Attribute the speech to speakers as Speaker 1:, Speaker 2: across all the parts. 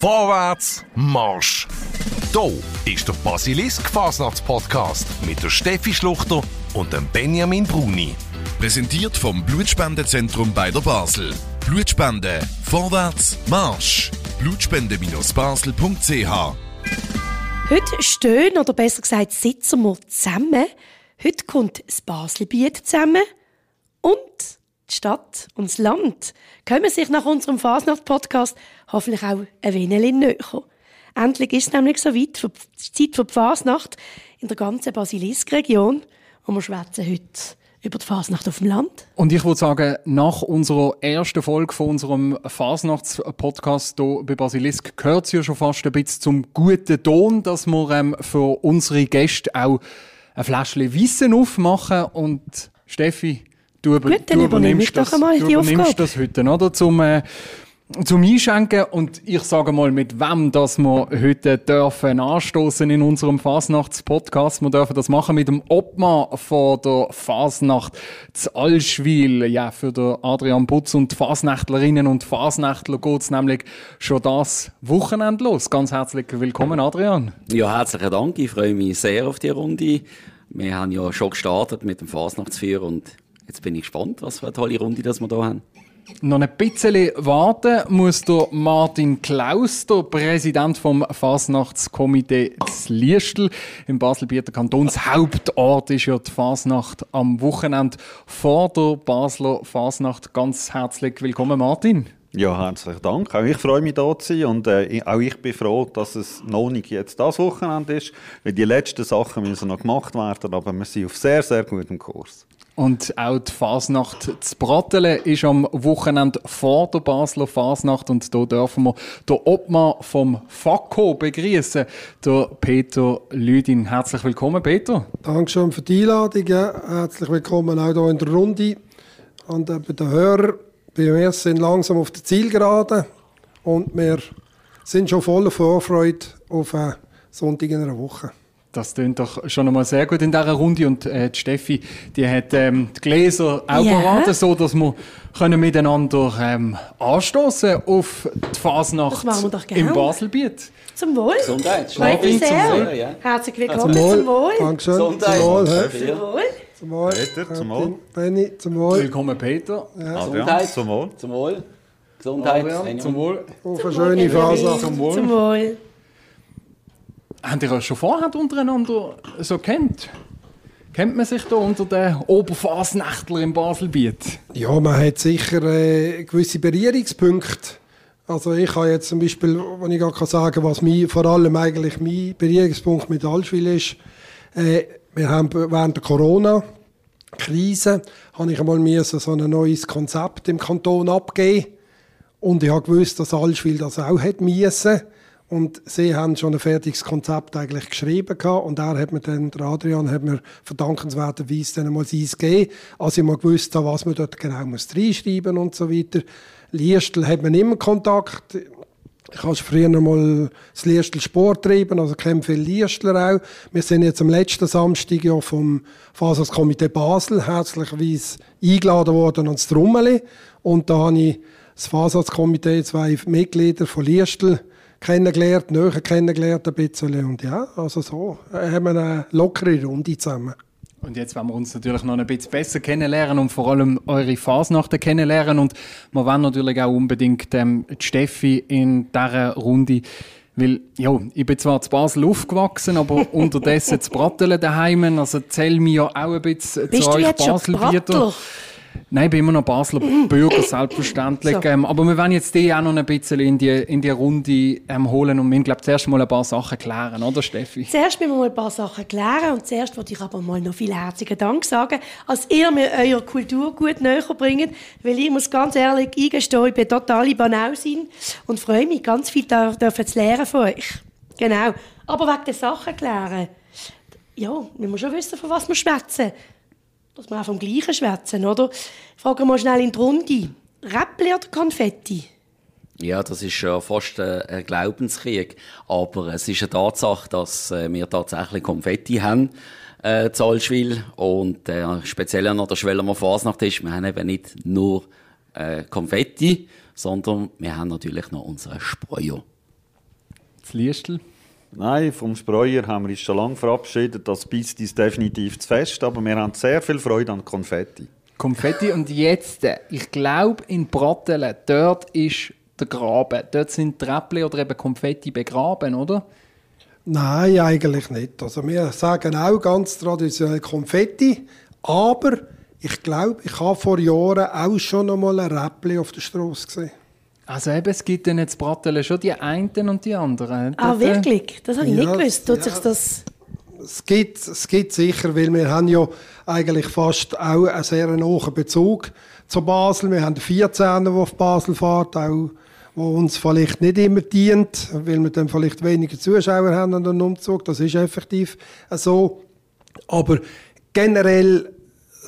Speaker 1: Vorwärts Marsch! Hier ist der Basilisk Fasnachts-Podcast mit der Steffi Schluchter und dem Benjamin Bruni.
Speaker 2: Präsentiert vom Blutspendezentrum bei der Basel. Blutspende. Vorwärts Marsch. Blutspende-basel.ch
Speaker 3: Heute stehen, oder besser gesagt sitzen wir zusammen. Heute kommt das Baselbiet zusammen und die Stadt und das Land können sich nach unserem Fasnacht-Podcast hoffentlich auch ein wenig näher kommen. Endlich ist es nämlich so weit, für die Zeit die Fasnacht in der ganzen Basilisk-Region. Und wir schwätzen heute über die Fasnacht auf dem Land.
Speaker 4: Und ich würde sagen, nach unserer ersten Folge von unserem Fasnachts-Podcast hier bei Basilisk gehört es ja schon fast ein bisschen zum guten Ton, dass wir ähm, für unsere Gäste auch ein Fläschchen Wissen aufmachen. Und Steffi, du, über,
Speaker 3: Gut, dann
Speaker 4: du
Speaker 3: übernehme ich
Speaker 4: übernimmst
Speaker 3: doch einmal
Speaker 4: das,
Speaker 3: die
Speaker 4: du übernimmst
Speaker 3: Aufgabe.
Speaker 4: das heute, oder? Zum, äh, zum Einschenken. Und ich sage mal, mit wem dass wir heute dürfen anstoßen in unserem Fasnachts-Podcast. Wir dürfen das machen mit dem Obmann von der Fasnacht zu Allschwil. Ja, für den Adrian Butz und die Fasnächtlerinnen und Fasnächtler geht's nämlich schon das Wochenende los. Ganz herzlich willkommen, Adrian.
Speaker 5: Ja, herzlichen Dank. Ich freue mich sehr auf die Runde. Wir haben ja schon gestartet mit dem Fasnachtsfeuer und jetzt bin ich gespannt, was für eine tolle Runde das wir hier haben.
Speaker 4: Noch ein bisschen warten muss der Martin Klaus, der Präsident vom Fasnachtskomitee z Liestl im Baselbieter Kantonshauptort ist ja die Fasnacht am Wochenende vor der Basler Fasnacht. Ganz herzlich willkommen, Martin.
Speaker 6: Ja, herzlichen Dank. Auch ich freue mich, hier zu sein. Und äh, auch ich bin froh, dass es noch nicht jetzt das Wochenende ist, weil die letzten Sachen müssen noch gemacht werden. Aber wir sind auf sehr, sehr gutem Kurs.
Speaker 4: Und auch die Fasnacht zu Brattelen ist am Wochenende vor der Basler Fasnacht. Und da dürfen wir den Obmann vom FACO begrüßen, der Peter Lüdin. Herzlich willkommen, Peter.
Speaker 7: Dankeschön für die Einladung. Herzlich willkommen auch hier in der Runde. Und bei den Hörern, wir sind langsam auf der Zielgerade und wir sind schon voller Vorfreude auf einen Sonntag in einer Woche.
Speaker 4: Das klingt doch schon einmal sehr gut in dieser Runde. Und äh, die Steffi, die hat ähm, die Gläser auch
Speaker 3: Ja.
Speaker 4: beraten, so dass wir können miteinander ähm, anstoßen auf die Fasnacht
Speaker 3: Das machen wir doch
Speaker 4: im. Baselbiet.
Speaker 3: Zum Wohl.
Speaker 5: Gesundheit.
Speaker 3: Freut mich
Speaker 5: Zum
Speaker 3: sehr.
Speaker 5: Wohl, ja.
Speaker 3: Herzlich willkommen. Zum Wohl.
Speaker 7: Dankeschön.
Speaker 5: Gesundheit.
Speaker 7: Zum Wohl.
Speaker 5: Ja.
Speaker 3: Zum Wohl.
Speaker 7: Zum Wohl.
Speaker 6: Peter, zum Wohl.
Speaker 7: Benni, zum Wohl.
Speaker 4: Willkommen, Peter.
Speaker 6: Adrian,
Speaker 5: Gesundheit.
Speaker 6: zum Wohl.
Speaker 5: Zum Wohl. Gesundheit.
Speaker 4: Adrian, zum Wohl.
Speaker 7: Auf eine schöne Fasnacht.
Speaker 4: Zum Wohl.
Speaker 3: Zum Wohl.
Speaker 4: Habt ihr euch schon vorher untereinander so kennt? Kennt man sich da unter den Oberfasnächtler im Baselbiet?
Speaker 7: Ja, man hat sicher äh, gewisse Berührungspunkte. Also ich kann jetzt zum Beispiel, wenn ich gar kann sagen, was mein, vor allem eigentlich mein Berührungspunkt mit Allschwil ist, äh, wir haben während der Corona-Krise habe ich einmal so ein neues Konzept im Kanton abgeben und ich habe gewusst, dass Allschwil das auch hat müssen. Und sie haben schon ein fertiges Konzept eigentlich geschrieben gehabt. und er hat mir dann, der Adrian hat mir verdankenswerterweise dann mal sein gegeben, als ich mal gewusst habe, was man dort genau muss reinschreiben und so weiter. Liestl hat man immer Kontakt. Ich habe früher mal das Liestl Sport treiben, also kenne viele Liestler auch. Wir sind jetzt am letzten Samstag ja vom Faserskomitee Basel herzlicherweise eingeladen worden ans Trummeli. Und da habe ich das Faserskomitee, zwei Mitglieder von Liestl kennengelernt, näher kennengelernt ein bisschen. Und ja, also so äh, haben wir eine lockere Runde zusammen.
Speaker 4: Und jetzt wollen wir uns natürlich noch ein bisschen besser kennenlernen und vor allem eure Fasnachten kennenlernen. Und wir wollen natürlich auch unbedingt ähm, die Steffi in dieser Runde. Weil, ja, ich bin zwar zu Basel aufgewachsen, aber unterdessen zu Brattelen daheim. Also zähl mich ja auch ein bisschen
Speaker 3: Bist
Speaker 4: zu euch Baselbieter. Nein, ich bin immer noch Basler Bürger, selbstverständlich.
Speaker 3: So.
Speaker 4: Ähm, aber wir wollen jetzt die auch noch ein bisschen in die, in die Runde ähm, holen und wir, glaube zuerst mal ein paar Sachen klären, oder Steffi?
Speaker 3: Zuerst müssen wir mal ein paar Sachen klären und zuerst wollte ich aber mal noch viel herzlichen Dank sagen, als ihr mir eure Kultur gut näher bringt, weil ich muss ganz ehrlich eingestehen, ich bin total Banausin und freue mich, ganz viel da, dürfen zu lernen von euch. Genau. Aber wegen der Sachen klären, ja, wir müssen schon wissen, von was wir schwätzen. Dass wir auch vom Gleichen schwätzen, oder? Fragen wir mal schnell in die Runde. Räppli oder Konfetti?
Speaker 5: Ja, das ist ja fast äh, ein Glaubenskrieg. Aber es ist eine Tatsache, dass äh, wir tatsächlich Konfetti haben. Äh, zu Allschwil. Und äh, speziell an der Schwellemer Fasnacht ist, wir haben eben nicht nur äh, Konfetti, sondern wir haben natürlich noch unseren Spreuer.
Speaker 4: Das Liestel?
Speaker 6: Nein, vom Spreuer haben wir uns schon lange verabschiedet. Das beißt uns definitiv zu fest, aber wir haben sehr viel Freude an Konfetti.
Speaker 4: Konfetti und jetzt, äh, ich glaube in Brattelen, dort ist der Graben. Dort sind Treppli oder eben Konfetti begraben, oder?
Speaker 7: Nein, eigentlich nicht. Also wir sagen auch ganz traditionell Konfetti, aber ich glaube, ich habe vor Jahren auch schon einmal ein Räppli auf der Straße gesehen.
Speaker 4: Also eben, es gibt dann jetzt Brattelen schon die einen und die anderen.
Speaker 3: Ah,
Speaker 4: Dort, äh,
Speaker 3: wirklich? Das habe ich
Speaker 7: Ja,
Speaker 3: nicht gewusst. Tut
Speaker 7: ja.
Speaker 3: sich das...
Speaker 7: Es gibt, es gibt sicher, weil wir haben ja eigentlich fast auch einen sehr nahen Bezug zu Basel. Wir haben den 14, der auf Basel fährt, auch wo uns vielleicht nicht immer dient, weil wir dann vielleicht weniger Zuschauer haben an den Umzug. Das ist effektiv so. Aber generell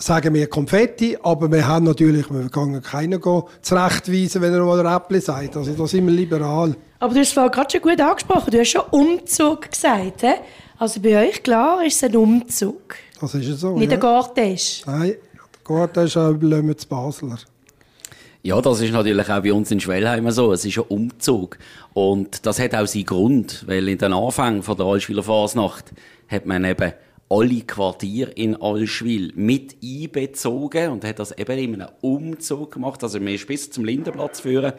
Speaker 7: sagen wir Konfetti, aber wir haben natürlich, wir gehen keinen go zurechtweisen, wenn er mal Räppli sagt. Also da sind wir liberal.
Speaker 3: Aber du hast es gerade schon gut angesprochen. Du hast schon Umzug gesagt. He? Also bei euch, klar, ist es ein Umzug.
Speaker 7: Das ist ja so.
Speaker 3: Nicht
Speaker 7: ja.
Speaker 3: ein Gartisch.
Speaker 7: Nein, ist auch Lömme zu Basler.
Speaker 5: Ja, das ist natürlich auch bei uns in Schwellheim so. Es ist ein Umzug. Und das hat auch seinen Grund, weil in den Anfängen von der Allschwiler Fasnacht hat man eben alle Quartiere in Allschwil mit einbezogen und hat das eben in einem Umzug gemacht. Also man ist bis zum Lindenplatz führen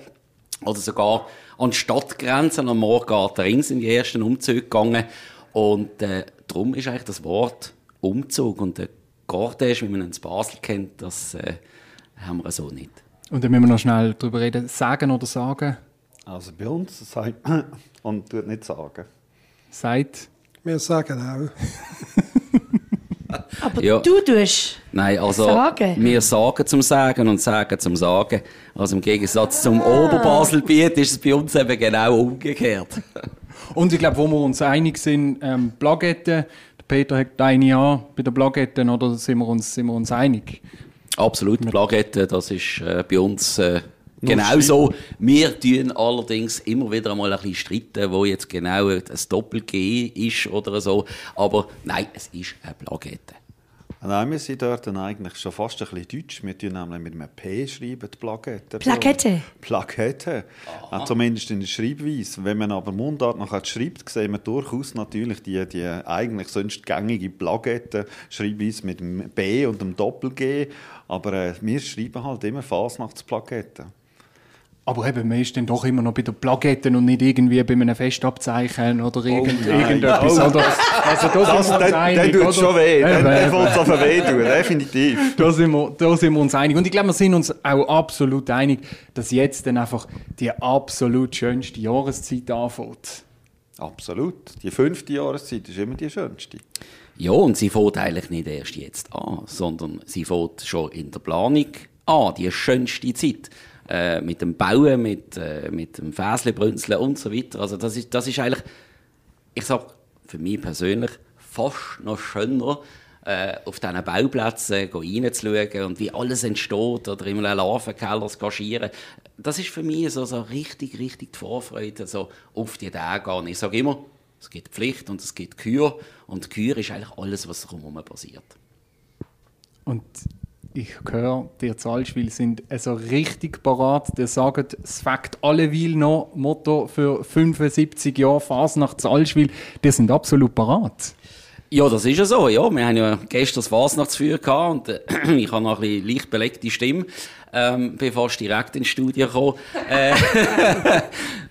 Speaker 5: oder sogar an die Stadtgrenzen am Morgarten Ring sind die ersten Umzüge gegangen. Und äh, darum ist eigentlich das Wort Umzug und der Gartage, wie man ihn in Basel kennt, das äh, haben wir so nicht.
Speaker 4: Und dann müssen wir noch schnell darüber reden. Sagen oder sagen?
Speaker 6: Also bei uns sagt und tut nicht sagen.
Speaker 4: Sagt.
Speaker 7: Wir sagen auch.
Speaker 3: Aber
Speaker 5: Ja.
Speaker 3: du tust
Speaker 5: Nein, also
Speaker 3: Sagen?
Speaker 5: wir sagen zum Sagen und sagen zum Sagen. Also im Gegensatz zum Oberbaselbiet ist es bei uns eben genau umgekehrt.
Speaker 4: Und ich glaube, wo wir uns einig sind, ähm, Plagetten. Der Peter hat eine an bei den Plagetten, oder sind wir uns, sind wir uns einig?
Speaker 5: Absolut, Plagette, das ist äh, bei uns äh, genau so. Wir tun allerdings immer wieder einmal ein bisschen streiten, wo jetzt genau ein Doppel-G ist oder so. Aber nein, es ist eine Plagette.
Speaker 6: Nein, wir sind dort dann eigentlich schon fast ein bisschen deutsch. Wir tun nämlich mit einem P schreiben, die Plakette.
Speaker 3: Plakette.
Speaker 6: Plakette. Äh, zumindest in der Schreibweise. Wenn man aber Mundart nachher schreibt, sehen wir durchaus natürlich die, die eigentlich sonst gängige Plakette, Schreibweise mit dem B und dem Doppel-G. Aber äh, wir schreiben halt immer Fasnachtsplakette.
Speaker 4: Aber eben, man ist dann doch immer noch bei den Plagetten und nicht irgendwie bei einem Festabzeichen oder irgend,
Speaker 6: nein.
Speaker 4: irgendetwas.
Speaker 6: Oh,
Speaker 4: oder? Also da
Speaker 6: Das,
Speaker 4: sind wir uns einig,
Speaker 6: der tut
Speaker 4: oder?
Speaker 6: schon weh. Der, es auf weh tun, definitiv.
Speaker 4: Da sind, wir, da sind wir uns einig. Und ich glaube, wir sind uns auch absolut einig, dass jetzt dann einfach die absolut schönste Jahreszeit anfängt.
Speaker 6: Absolut. Die fünfte Jahreszeit ist immer die schönste.
Speaker 5: Ja, und sie fängt eigentlich nicht erst jetzt an, sondern sie fängt schon in der Planung an, die schönste Zeit. Äh, mit dem Bauen, mit, äh, mit dem Fäslebrünzeln und so weiter. Also das ist, das ist eigentlich, ich sag für mich persönlich, fast noch schöner, äh, auf diesen Bauplätzen reinzuschauen und wie alles entsteht oder in einem Larvenkeller zu gagieren. Das ist für mich so, so richtig, richtig die Vorfreude so auf die Tage an. Ich sage immer, es gibt Pflicht und es gibt Kür und Kür ist eigentlich alles, was drumherum passiert.
Speaker 4: Und ich höre, die Zahlspiel sind also richtig parat. Die sagen, es fängt alleweil noch Motto für 75 Jahre Fasnacht Zahlspiel. Die sind absolut parat.
Speaker 5: Ja, das ist ja so. Ja, wir haben ja gestern das Fasnachtsfeuer gehabt und äh, ich habe noch ein bisschen leicht belegte Stimme. Ähm, bin fast direkt ins Studio gekommen. Äh,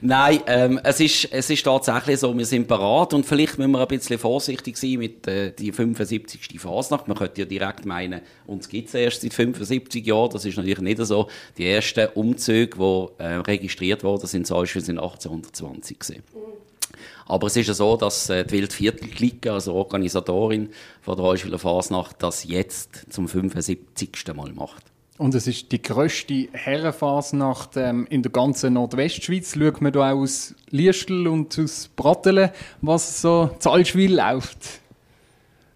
Speaker 5: Nein, ähm, es, ist, es ist tatsächlich so, wir sind parat und vielleicht müssen wir ein bisschen vorsichtig sein mit äh, die 75. Fasnacht. Man könnte ja direkt meinen, uns gibt es erst seit 75 Jahren. Das ist natürlich nicht so. Die ersten Umzüge, die äh, registriert wurden, sind zum Beispiel sind 1820 gewesen. Aber es ist ja so, dass äh, die Wildviertelklicke, also Organisatorin von der Heuschwiler Fasnacht, das jetzt zum 75. Mal macht.
Speaker 4: Und es ist die grösste Herrenfasnacht ähm, in der ganzen Nordwestschweiz. Schaut man da aus Liestel und aus Brattelen, was so Zahlschwil läuft.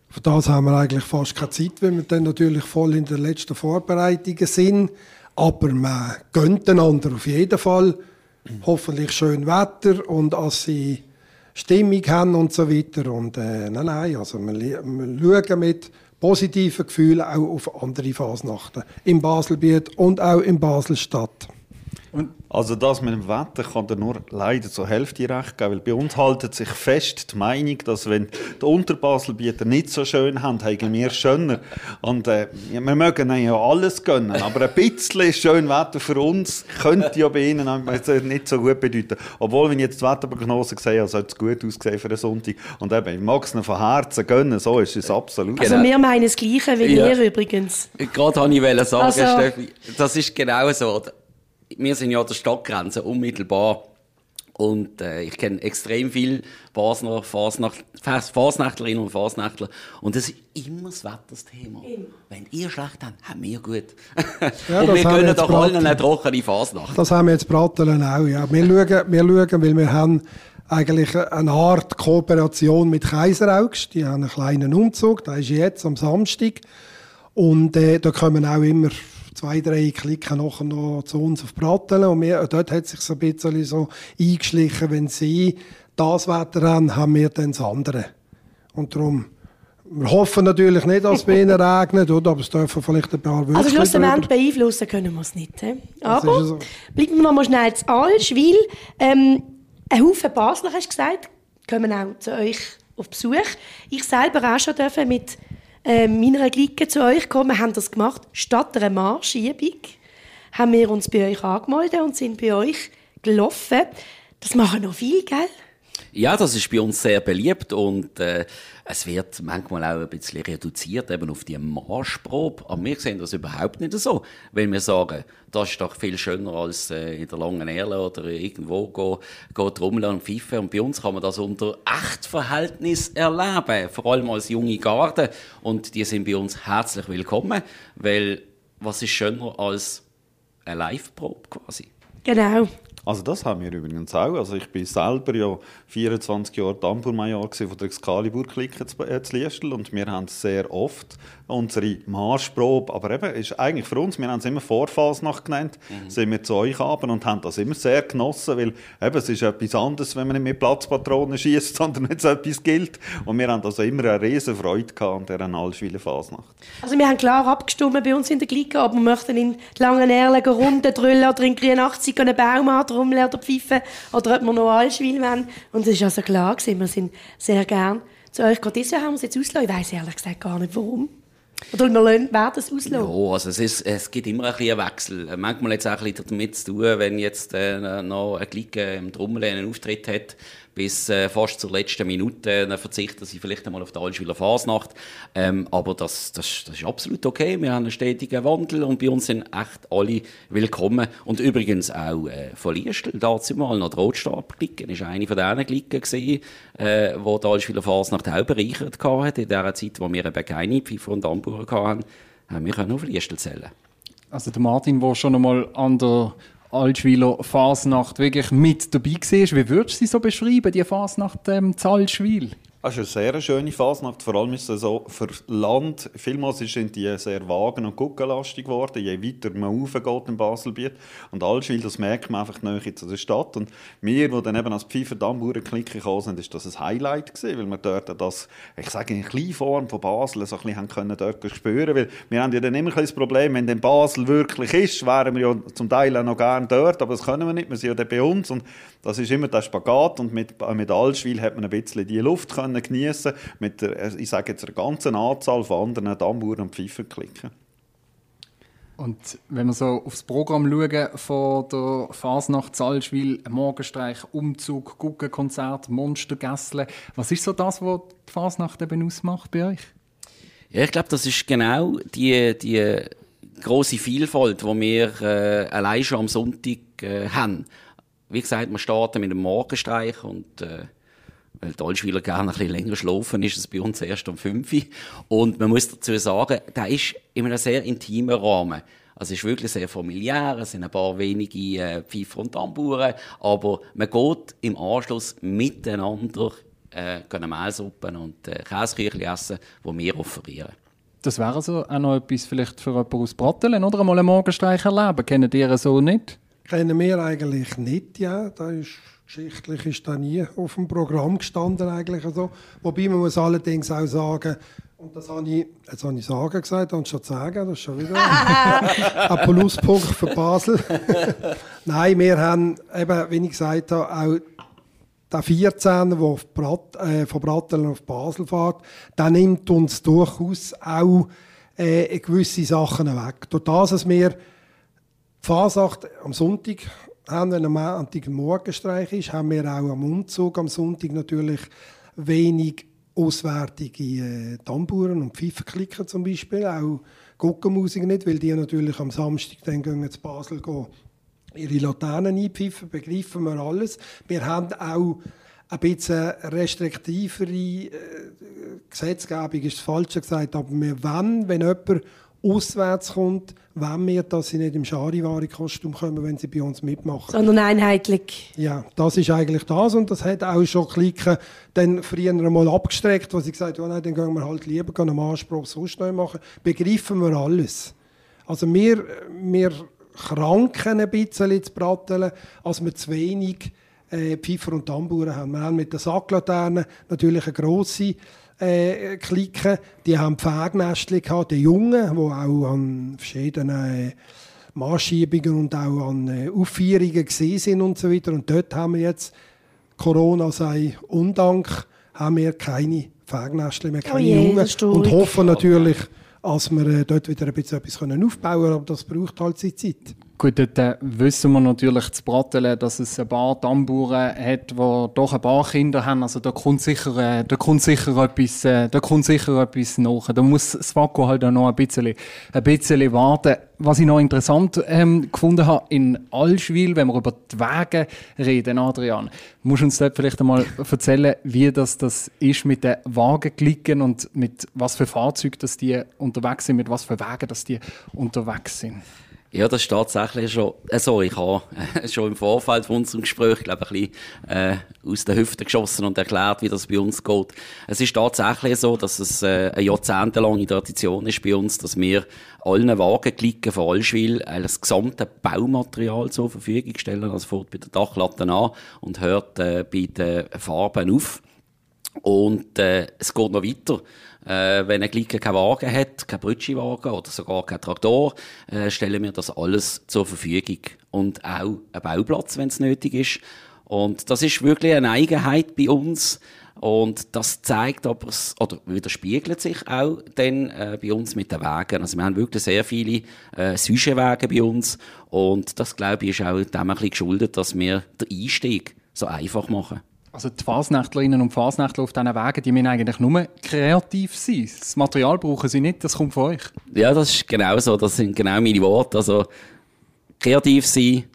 Speaker 7: Für das haben wir eigentlich fast keine Zeit, weil wir dann natürlich voll in den letzten Vorbereitungen sind. Aber man gönnt einander auf jeden Fall. Hoffentlich schön Wetter und dass sie Stimmung haben und so weiter. Und äh, nein, nein, also wir, wir schauen mit positiven Gefühlen auch auf andere Fasnachten. Im Baselbiet und auch in Baselstadt.
Speaker 6: Also das mit dem Wetter kann dir nur leider zur Hälfte recht geben, weil bei uns haltet sich fest die Meinung, dass wenn die Unterbaselbieter nicht so schön haben, haben wir schöner. Und äh, wir mögen ihnen ja alles gönnen, aber ein bisschen schön Wetter für uns könnte ja bei ihnen nicht so gut bedeuten. Obwohl, wenn ich jetzt die Wetterprognose sehe, also sollte es gut aussehen für einen Sonntag. Und eben, ich mag es von Herzen gönnen, so ist es absolut.
Speaker 3: Also wir meinen das Gleiche wie ja. ihr übrigens.
Speaker 5: Gerade wollte ich sagen, also, Steffi, das ist genau so wir sind ja an der Stadtgrenze unmittelbar. Und äh, ich kenne extrem viele Basler, Fasnacht, Fasnächtlerinnen und Fasnächtler. Und das ist immer das Wettersthema. Immer. Wenn ihr schlecht habt, haben wir gut. Ja, und wir gönnen doch allen eine trockene Fasnacht.
Speaker 7: Das haben wir jetzt Bratteln auch, ja. Wir schauen, wir schauen, weil wir haben eigentlich eine Art Kooperation mit Kaiseraugst. Die haben einen kleinen Umzug, der ist jetzt am Samstag. Und äh, da kommen auch immer zwei, drei klicken nachher noch zu uns auf Bratteln. Und wir, dort hat sich so ein bisschen so eingeschlichen, wenn sie das Wetter haben, haben wir dann das andere. Und darum, wir hoffen natürlich nicht, dass es bei ihnen regnet, oder? aber es dürfen vielleicht ein paar
Speaker 3: Wörter. Also schlussendlich beeinflussen können wir es nicht. He? Aber so. bleiben wir noch mal schnell zu Alschwil. Ähm, ein Haufen Basler, hast du gesagt, kommen auch zu euch auf Besuch. Ich selber auch schon dürfen mit äh, meiner Clique zu euch gekommen. Haben das gemacht. Statt einer Marschübung haben wir uns bei euch angemeldet und sind bei euch gelaufen. Das machen noch viel, gell?
Speaker 5: Ja, das ist bei uns sehr beliebt und äh, es wird manchmal auch ein bisschen reduziert eben auf die Marschprobe. Aber wir sehen das überhaupt nicht so, weil wir sagen, das ist doch viel schöner als äh, in der langen Erle oder irgendwo go, go trommeln und pfeifen. Und bei uns kann man das unter Echtverhältnis erleben, vor allem als junge Garde. Und die sind bei uns herzlich willkommen, weil was ist schöner als eine Live-Probe quasi?
Speaker 3: Genau.
Speaker 6: Also das haben wir übrigens auch. Also ich bin selber ja 24 Jahre Tambourmajor von der Excalibur-Clique zu, äh, zu Liestel und wir haben sehr oft unsere Marschprobe, aber eben, ist eigentlich für uns, wir haben es immer Vorfasnacht genannt, mhm. sind wir zu euch haben und haben das immer sehr genossen, weil eben, es ist etwas anderes, wenn man nicht mit Platzpatronen schießt, sondern wenn es etwas gilt. Und wir haben also immer eine riesen Freude gehabt an dieser Allschwiler Fasnacht.
Speaker 3: Also wir haben klar abgestimmt bei uns in der Clique, aber wir möchten in langen Erlen Runden drüllen oder in 83 einen Baum antrommeln oder pfeifen oder ob wir noch Allschwil wollen. Und es ist also klar wir sind sehr gern zu euch gekommen. Dieses Jahr haben wir es jetzt ausgelassen. Ich weiss ehrlich gesagt gar nicht, warum. Oder wir werden es auslassen? Ja,
Speaker 5: also es, ist, es gibt immer ein einen Wechsel. Manchmal hat es auch ein bisschen damit zu tun, wenn jetzt äh, noch ein Glick im Trommel einen Auftritt hat, bis äh, fast zur letzten Minute. Dann verzichten sie vielleicht einmal auf die Allschwiler Fasnacht. Ähm, aber das, das, das ist absolut okay. Wir haben einen stetigen Wandel und bei uns sind echt alle willkommen. Und übrigens auch äh, von Liestel, dazu mal noch die Rotstab-Klicken. Das war eine von diesen Klicken, gewesen, äh, wo die Allschwiler Fasnacht auch bereichert hat. In der Zeit, wo wir eben keine Pfeifer und Amburen hatten, haben wir auf Liestel zählen.
Speaker 4: Also der Martin, der schon einmal an der Altschwiler Fasnacht wirklich mit dabei war. Wie würdest du sie so beschreiben, die Fasnacht ähm, Zalschwil?
Speaker 6: Das ist eine sehr schöne Phase. Vor allem ist es so für Land, vielmals sind die sehr wagen- und guckenlastig geworden, je weiter man raufgeht im Baselbiet. Und Allschwil, das merkt man einfach näher zu der Stadt. Und wir, die dann eben als Pfeifer Dammbauern klicken gekommen sind, ist das ein Highlight gewesen, weil wir dort das, ich sage, in kleiner Form von Basel so ein bisschen haben können dort spüren weil wir haben ja dann immer das Problem, wenn dann Basel wirklich ist, wären wir ja zum Teil auch noch gerne dort, aber das können wir nicht, wir sind ja dann bei uns und das ist immer der Spagat und mit, mit Allschwil hat man ein bisschen die Luft können können geniessen mit der, ich sage jetzt, einer ganzen Anzahl von anderen Dammbauern und Pfeifferklicken.
Speaker 4: Und wenn wir so aufs Programm schauen von der Fasnacht Salzwil, Morgenstreich, Umzug, Guggenkonzert, Monstergässle, was ist so das, was die Fasnacht eben ausmacht bei euch?
Speaker 5: Ja, ich glaube, das ist genau die, die große Vielfalt, die wir äh, allein schon am Sonntag äh, haben. Wie gesagt, wir starten mit dem Morgenstreich und äh, weil die Altschwiler gerne ein bisschen länger schlafen, ist es bei uns erst um 5 Uhr. Und man muss dazu sagen, der ist in einem sehr intimen Rahmen. Also es ist wirklich sehr familiär, es sind ein paar wenige äh, Pfeifer und Tamburen, aber man geht im Anschluss miteinander äh, Mehlsuppen und äh, Käseküchli essen, die wir offerieren.
Speaker 4: Das wäre also auch noch etwas vielleicht für jemanden aus Brattelen, oder? Einmal einen Morgenstreich erleben. Kennen ihr so nicht?
Speaker 7: Kennen wir eigentlich nicht, ja. Da ist Geschichtlich ist da nie auf dem Programm gestanden eigentlich so. Wobei man muss allerdings auch sagen, Und das habe ich, jetzt habe ich sagen gesagt, anstatt sagen, das ist schon wieder ein Pluspunkt für Basel. Nein, wir haben eben, wie ich gesagt habe, auch der 14, der Brat, äh, von Bratteln auf Basel fährt, der nimmt uns durchaus auch äh, gewisse Sachen weg. Durch das, dass wir die Fasnacht am Sonntag wenn am Montag ein Morgenstreich ist, haben wir auch am Umzug am Sonntag natürlich wenig auswärtige äh, Tamburen und Pfeifenklicken zum Beispiel, auch Guckenmusik nicht, weil die natürlich am Samstag dann gehen zu Basel gehen, ihre Laternen einpfeifen, begreifen wir alles. Wir haben auch ein bisschen restriktivere äh, Gesetzgebung, ist das Falsche gesagt, aber wir wollen, wenn jemand auswärts kommt, wollen wir, dass sie nicht im Charivari-Kostüm kommen, wenn sie bei uns mitmachen.
Speaker 3: Sondern einheitlich.
Speaker 7: Ja, das ist eigentlich das und das hat auch schon Klicken dann früher einmal abgestreckt, wo sie gesagt haben, oh nein, dann gehen wir halt lieber einen Anspruch sonst neu machen. Begreifen wir alles. Also wir, wir kranken ein bisschen zu Bratteln, als wir zu wenig äh, Pfeifer und Tamburen haben. Wir haben mit den Sacklaternen natürlich eine grosse äh, Clique, die haben Pfägnästchen gehabt, die Jungen, die auch an verschiedenen äh, Maßschiebungen und auch an äh, Aufführungen gesehen sind und so weiter. Und dort haben wir jetzt, Corona sei Undank, haben wir keine Pfägnästchen mehr, keine
Speaker 3: Oh je,
Speaker 7: Jungen. Und hoffen natürlich, dass wir äh, dort wieder ein bisschen etwas aufbauen können, aber das braucht halt seine Zeit.
Speaker 4: Gut, dort äh, wissen wir natürlich zu Bratteln, dass es ein paar Tamburen hat, die doch ein paar Kinder haben. Also da kommt sicher, äh, da kommt sicher etwas, äh, da kommt sicher etwas nach. Da muss das Vaku halt auch noch ein bisschen, ein bisschen warten. Was ich noch interessant ähm, gefunden habe, in Allschwil, wenn wir über die Wege reden, Adrian, musst du uns dort vielleicht einmal erzählen, wie das, das ist mit den Wagenklicken und mit was für Fahrzeugen dass die unterwegs sind, mit was für Wegen dass die unterwegs sind.
Speaker 5: Ja, das ist tatsächlich schon, äh, so, ich habe äh, schon im Vorfeld von unserem Gespräch, glaube ich, ein bisschen, äh, aus der Hüfte geschossen und erklärt, wie das bei uns geht. Es ist tatsächlich so, dass es äh, eine jahrzehntelange Tradition ist bei uns, dass wir allen Wagenklicken von Allschwil äh, das gesamte Baumaterial zur Verfügung stellen. Also fährt bei der Dachlatte an und hört äh, bei den Farben auf. Und äh, es geht noch weiter. Äh, wenn ein Glicker keinen Wagen hat, keinen Brötchenwagen oder sogar keinen Traktor, äh, stellen wir das alles zur Verfügung. Und auch einen Bauplatz, wenn es nötig ist. Und das ist wirklich eine Eigenheit bei uns. Und das zeigt aber, oder widerspiegelt sich auch dann äh, bei uns mit den Wegen. Also wir haben wirklich sehr viele äh, Sujetwege bei uns. Und das, glaube ich, ist auch dem ein bisschen geschuldet, dass wir den Einstieg so einfach machen.
Speaker 4: Also die Fasnächtlerinnen und Fasnächtler auf diesen Wegen, die müssen eigentlich nur kreativ sein. Das Material brauchen sie nicht, das kommt von euch.
Speaker 5: Ja, das ist genau so. Das sind genau meine Worte. Also, kreativ sein,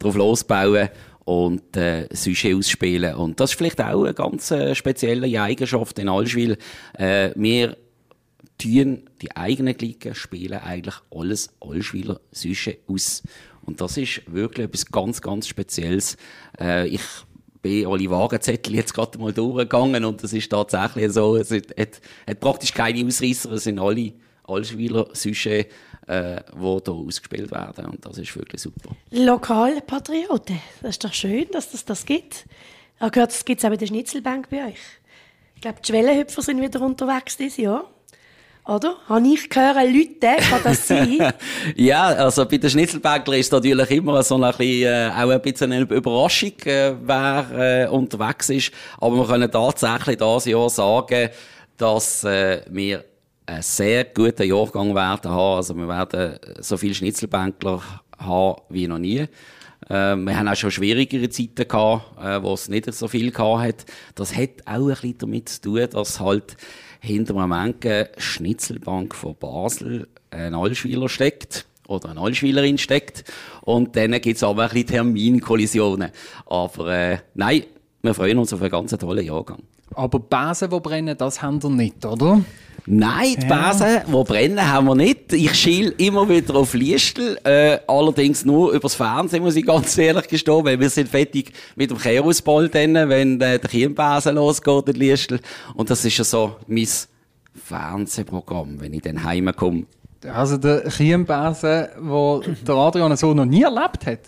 Speaker 5: drauf losbauen und äh, Sujet ausspielen. Und das ist vielleicht auch eine ganz äh, spezielle Eigenschaft in Allschwil. Äh, wir tun die eigenen Glieder, spielen eigentlich alles Allschwiler Sujet aus. Und das ist wirklich etwas ganz, ganz Spezielles. Äh, ich bin alle Wagenzettel jetzt gerade mal durchgegangen und das ist tatsächlich so, es hat, hat, hat praktisch keine Ausreißer, es sind alle Allschwiler Sujet, äh, die hier ausgespielt werden und das ist wirklich super.
Speaker 3: Lokale Patrioten. Das ist doch schön, dass das das gibt. Ich habe gehört, das gibt es auch bei der Schnitzelbank bei euch. Ich glaube, die Schwellenhüpfer sind wieder unterwegs dieses Jahr. Oder? Habe ich gehört, Leute, kann das sein?
Speaker 5: Ja, also bei den Schnitzelbäckler ist natürlich immer so ein bisschen, äh, auch ein bisschen eine Überraschung, äh, wer äh, unterwegs ist. Aber wir können tatsächlich dieses Jahr sagen, dass äh, wir einen sehr guten Jahrgang werden haben. Also wir werden so viele Schnitzelbänkler haben wie noch nie. Äh, wir haben auch schon schwierigere Zeiten gehabt, äh, wo es nicht so viel gehabt hat. Das hat auch ein bisschen damit zu tun, dass halt hinter einer Menge Schnitzelbank von Basel ein Allschwiler steckt oder eine Allschwilerin steckt und dann gibt's aber ein bisschen Terminkollisionen. Aber äh, nein, wir freuen uns auf einen ganz tollen Jahrgang.
Speaker 4: Aber Besen, die brennen, das haben ihr nicht, oder?
Speaker 5: Nein, die Besen, die brennen, haben wir nicht. Ich schiel immer wieder auf Liestel, äh, allerdings nur übers Fernsehen, muss ich ganz ehrlich gestehen, weil wir sind fertig mit dem Kehrusball dann, wenn äh, der Chiembesen losgeht in Liestel. Und das ist ja so mein Fernsehprogramm, wenn ich dann heimkomme.
Speaker 4: Also der Chiembesen, den der Adrian so noch nie erlebt hat.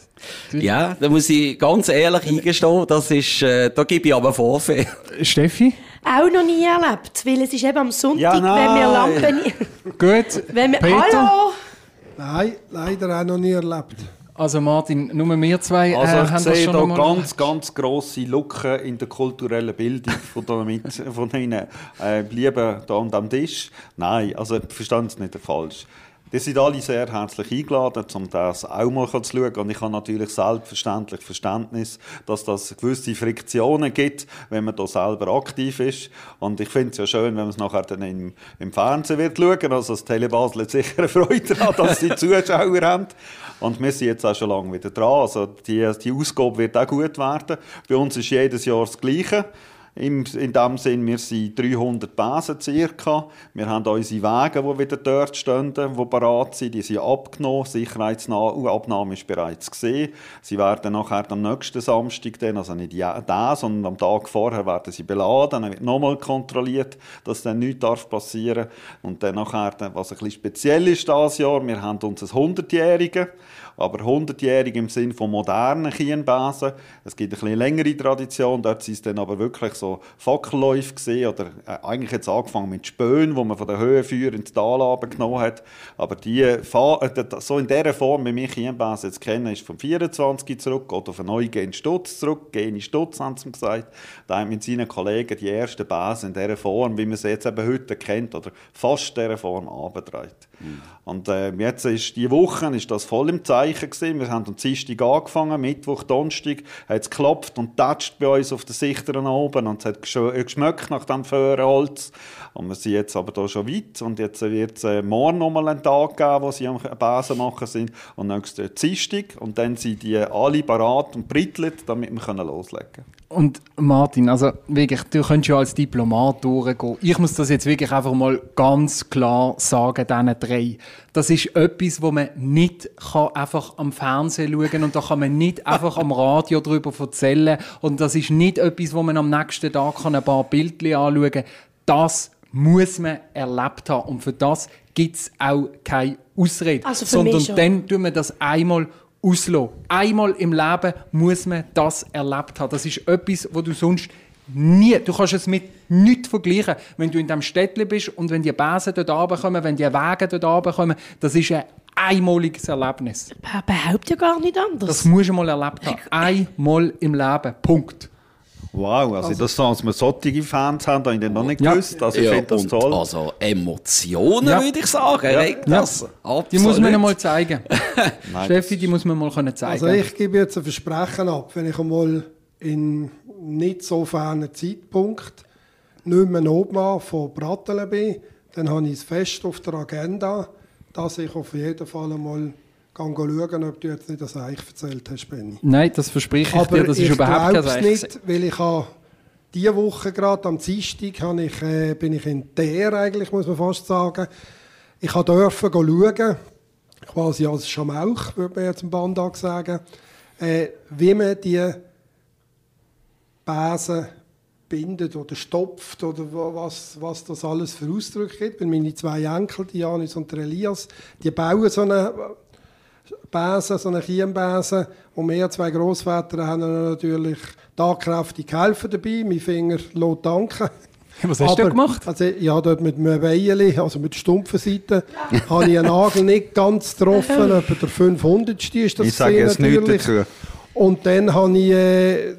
Speaker 5: Ja, da muss ich ganz ehrlich eingestehen, das ist, äh, da gebe ich aber Vorfälle.
Speaker 4: Steffi?
Speaker 3: Auch noch nie erlebt, weil es ist eben am Sonntag,
Speaker 6: Ja,
Speaker 3: wenn wir. Lampen...
Speaker 4: Gut.
Speaker 3: Wenn wir,
Speaker 4: Peter?
Speaker 3: Hallo!
Speaker 7: Nein, leider auch noch nie erlebt.
Speaker 4: Also Martin, nur wir zwei äh,
Speaker 6: Also ich
Speaker 4: haben das
Speaker 6: sehe
Speaker 4: schon
Speaker 6: da ganz, ganz grosse Lücken in der kulturellen Bildung von, damit, von Ihnen äh, Lieben da und am Tisch. Nein, also verstehen Sie nicht falsch. Die sind alle sehr herzlich eingeladen, um das auch mal zu schauen. Und ich habe natürlich selbstverständlich Verständnis, dass das gewisse Friktionen gibt, wenn man da selber aktiv ist. Und ich finde es ja schön, wenn man es nachher dann im, im Fernsehen wird schauen. Also das Telebasel hat sicher eine Freude daran, dass sie Zuschauer haben. Und wir sind jetzt auch schon lange wieder dran. Also die, die Ausgabe wird auch gut werden. Bei uns ist jedes Jahr das Gleiche. Im, in dem Sinn, wir sind 300 Basen circa. Wir haben unsere Wege, die wieder dort stehen, die bereit sind. Die sind abgenommen. Sicherheitsabnahme ist bereits gesehen. Sie werden nachher am nächsten Samstag, dann, also nicht da, sondern am Tag vorher, werden sie beladen. Dann wird nochmal kontrolliert, dass dann nichts darf passieren Und dann nachher, was ein bisschen speziell ist dieses Jahr, wir haben uns ein 100-Jährigen aber 100-jährig im Sinn von modernen Kienbesen. Es gibt eine bisschen längere Tradition, dort sind es dann aber wirklich so Fackelläufe oder äh, eigentlich jetzt angefangen mit Spönen, wo man von der Höhe für ins Tal genommen hat. Aber die, äh, so in dieser Form, wie wir Kienbesen jetzt kennen, ist vom 24 zurück, geht auf einen neuen Stutz zurück, Geni Stutz haben sie gesagt. Da hat mit seinen Kollegen die ersten Besen in dieser Form, wie man sie jetzt eben heute kennt, oder fast dieser Form abgetragen. Und äh, jetzt ist die Woche ist das voll im Zeichen gewesen. Wir haben am Dienstag angefangen, Mittwoch, Donnerstag hat es geklopft und tatscht bei uns auf den Sichtern oben und es hat äh, geschmeckt nach dem Föhrenholz. Und wir sind jetzt aber da schon weit und jetzt wird es äh, morgen nochmal einen Tag geben, wo sie am Besen machen sind und nächsten Dienstag und dann sind die alle parat und brittelt, damit wir loslegen können.
Speaker 4: Und Martin, also wirklich, du könntest ja als Diplomat durchgehen. Ich muss das jetzt wirklich einfach mal ganz klar sagen, diesen drei. Das ist etwas, wo man nicht kann einfach am Fernsehen schauen und da kann man nicht einfach am Radio darüber erzählen und das ist nicht etwas, wo man am nächsten Tag kann ein paar Bildchen anschauen kann. Das muss man erlebt haben und für das gibt es auch keine Ausrede.
Speaker 3: Also für
Speaker 4: sondern dann tun wir das einmal auslassen. Einmal im Leben muss man das erlebt haben. Das ist etwas, wo du sonst nie, du kannst es mit nichts vergleichen. Wenn du in diesem Städtchen bist und wenn die Besen dort runterkommen, wenn die Wege dort runterkommen, das ist ein einmaliges Erlebnis.
Speaker 3: Er behauptet ja gar nicht anders.
Speaker 4: Das musst du mal erlebt haben. Einmal im Leben. Punkt.
Speaker 6: Wow, also, das, dass wir solche Fans haben, habe ich noch nicht
Speaker 4: Ja.
Speaker 6: gewusst. Also ich
Speaker 5: Ja,
Speaker 6: finde das
Speaker 5: und
Speaker 6: toll.
Speaker 5: also Emotionen,
Speaker 4: Ja.
Speaker 5: würde ich sagen. regt das.
Speaker 4: Die muss man einmal zeigen. Steffi, die muss man mal können zeigen.
Speaker 7: Also ich gebe jetzt ein Versprechen ab, wenn ich einmal in nicht so fernen Zeitpunkt nicht mehr Obmann von Brattelen bin, dann habe ich es fest auf der Agenda, dass ich auf jeden Fall einmal schauen kann, ob du jetzt nicht das Eich erzählt hast, Benni.
Speaker 4: Nein, das verspreche ich
Speaker 7: Aber
Speaker 4: dir, das ist
Speaker 7: ich
Speaker 4: überhaupt kein
Speaker 7: es
Speaker 4: Seich.
Speaker 7: nicht, weil ich habe diese Woche gerade am Dienstag habe ich, äh, bin ich in der eigentlich, muss man fast sagen. Ich durfte schauen, quasi als Schamauch, würde man jetzt im Bandag sagen, äh, wie man die Besen bindet oder stopft oder wa- was, was das alles für Ausdrücke gibt. Weil meine zwei Enkel, die Janis und der Elias, die bauen so eine Besen, so eine Kiembesen. Und wir zwei Grossväter haben natürlich tatkräftig geholfen dabei. Mein Finger lässt danken.
Speaker 4: Was hast du
Speaker 7: Aber-
Speaker 4: gemacht?
Speaker 7: Also, ja, dort mit einem Weiheli, also mit stumpfen Seite, habe ich einen Nagel nicht ganz getroffen. Etwa der 500. ist das
Speaker 6: Ich sage jetzt nichts
Speaker 7: natürlich.
Speaker 6: dazu.
Speaker 7: Und dann habe ich, äh,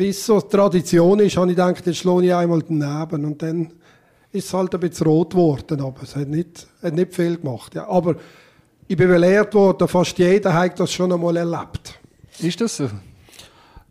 Speaker 7: wie es so Tradition ist, habe ich gedacht, jetzt schlage ich einmal daneben. Und dann ist es halt ein bisschen rot geworden. Aber es hat nicht, hat nicht viel gemacht. Ja. Aber ich bin belehrt worden, fast jeder hat das schon einmal erlebt.
Speaker 4: Ist das so?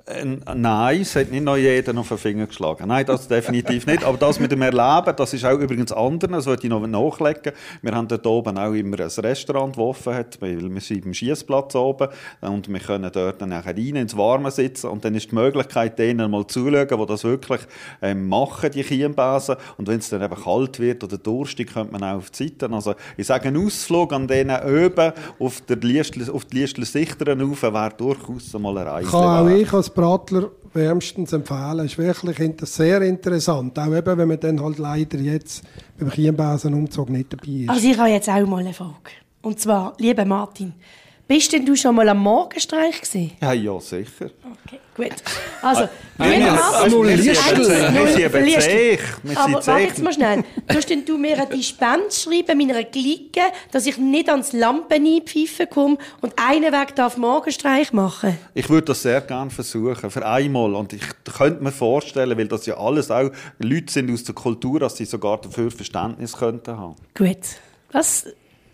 Speaker 6: Äh, Nein, es hat nicht noch jeder auf den Finger geschlagen. Nein, das definitiv nicht. Aber das mit dem Erleben, das ist auch übrigens anderen, das wollte ich noch nachlegen. Wir haben dort oben auch immer ein Restaurant, das offen hat, weil wir sind beim Schießplatz oben und wir können dort dann nachher rein ins Warme sitzen und dann ist die Möglichkeit, denen mal zuzuschauen, die das wirklich ähm, machen, die Chiembesen. Und wenn es dann eben kalt wird oder durstig, könnte man auch auf die Seite. Also ich sage, ein Ausflug an denen oben auf, der Liestl, auf die Liestler Sichtern rauf wäre durchaus mal eine Reise
Speaker 7: Kann auch ich als Brattler wärmstens empfehlen. Ist wirklich inter sehr interessant. Auch eben, wenn man dann halt leider jetzt beim Chiembasenumzug nicht dabei ist.
Speaker 3: Also ich habe jetzt auch mal eine Frage. Und zwar, lieber Martin, bist denn du schon mal am Morgenstreich gewesen?
Speaker 6: Ja, ja, sicher.
Speaker 3: Okay, gut. Also,
Speaker 6: Wir
Speaker 3: lieber
Speaker 6: sind-
Speaker 3: Martin,
Speaker 6: wir sind wir. Wir
Speaker 3: Aber warte jetzt mal schnell. Tust denn du mir eine Dispense schreiben, meiner Clique, dass ich nicht ans Lampen einpfeifen komme und einen Weg darf Morgenstreich machen?
Speaker 6: Ich würde das sehr gerne versuchen, für einmal. Und ich könnte mir vorstellen, weil das ja alles auch Leute sind aus der Kultur, dass sie sogar dafür Verständnis könnten haben.
Speaker 3: Gut. Was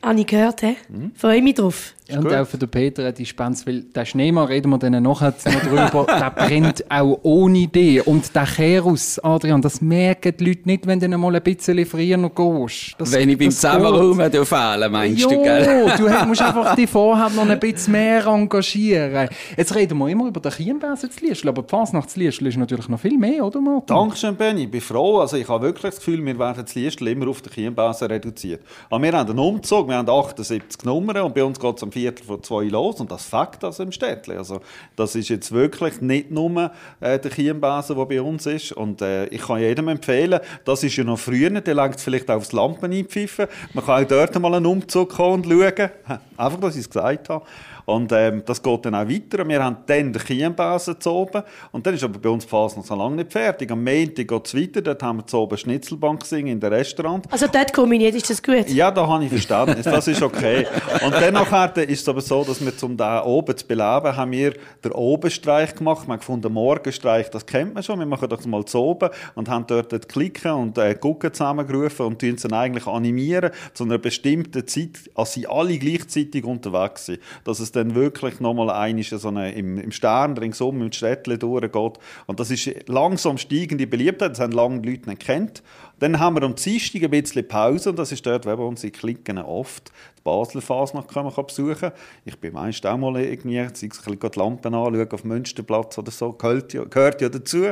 Speaker 3: habe ich gehört, he?
Speaker 6: Hm?
Speaker 3: Freue mich drauf.
Speaker 4: Ja, und auch für den Peter eine Dispense, weil der Schneemann, reden wir dann nachher noch drüber, der brennt auch ohne Idee. Und der Kerus, Adrian, das merken die Leute nicht, wenn du dann mal ein bisschen früher noch gehst. Das,
Speaker 5: Wenn ich beim. Zusammenraum fehlen, meinst
Speaker 4: Jo,
Speaker 5: du, gell?
Speaker 4: du musst einfach dich vorher noch ein bisschen mehr engagieren. Jetzt reden wir immer über den Chiembasen zu Liestl, aber die Fasnachtsliestl ist natürlich noch viel mehr, oder Martin?
Speaker 6: Dankeschön, Benny. Ich bin froh. Also ich habe wirklich das Gefühl, wir werden das Liestl immer auf den Chiembasen reduziert. Aber wir haben einen Umzug, wir haben 78 Nummern und bei uns geht es am Viertel von zwei los und das fängt das im Städtchen. Also das ist jetzt wirklich nicht nur äh, der Chiembasen, der bei uns ist. Und äh, ich kann jedem empfehlen, das ist ja noch früher, der langt vielleicht aufs Lampen einpfeifen. Man kann auch dort mal einen Umzug kommen und schauen. Einfach, dass ich es gesagt habe. Und ähm, das geht dann auch weiter. Wir haben dann den Chiembasen zu oben. Und dann ist aber bei uns die Phase noch so lange nicht fertig. Am Montag geht es weiter. Dort haben wir zu oben Schnitzelbank gesungen in dem Restaurant.
Speaker 3: Also dort nicht, ist das gut?
Speaker 6: Ja, da habe ich Verständnis, das ist okay. Und dann nachher ist es aber so, dass wir zum da oben zu beleben, haben wir den Obenstreich gemacht. Wir haben gefunden, Morgenstreich, das kennt man schon. Wir machen das mal zu oben und haben dort die Klicken und äh, Gucken zusammengerufen und tun sie dann eigentlich animieren zu einer bestimmten Zeit, als sie alle gleichzeitig unterwegs sind. Dass es dann wirklich nochmal ein ist, so eine, im, im Stern ringsum, im Städtchen durchgeht. Und das ist langsam steigende Beliebtheit, das haben lange die Leute nicht gekannt. Dann haben wir am Dienstag ein bisschen Pause und das ist dort, wo unsere Klicken oft die Basler Fasnacht kann man besuchen Ich bin meist auch mal irgendwie, sei es die Lampen anschauen auf dem Münsterplatz oder so, gehört ja, gehört ja dazu.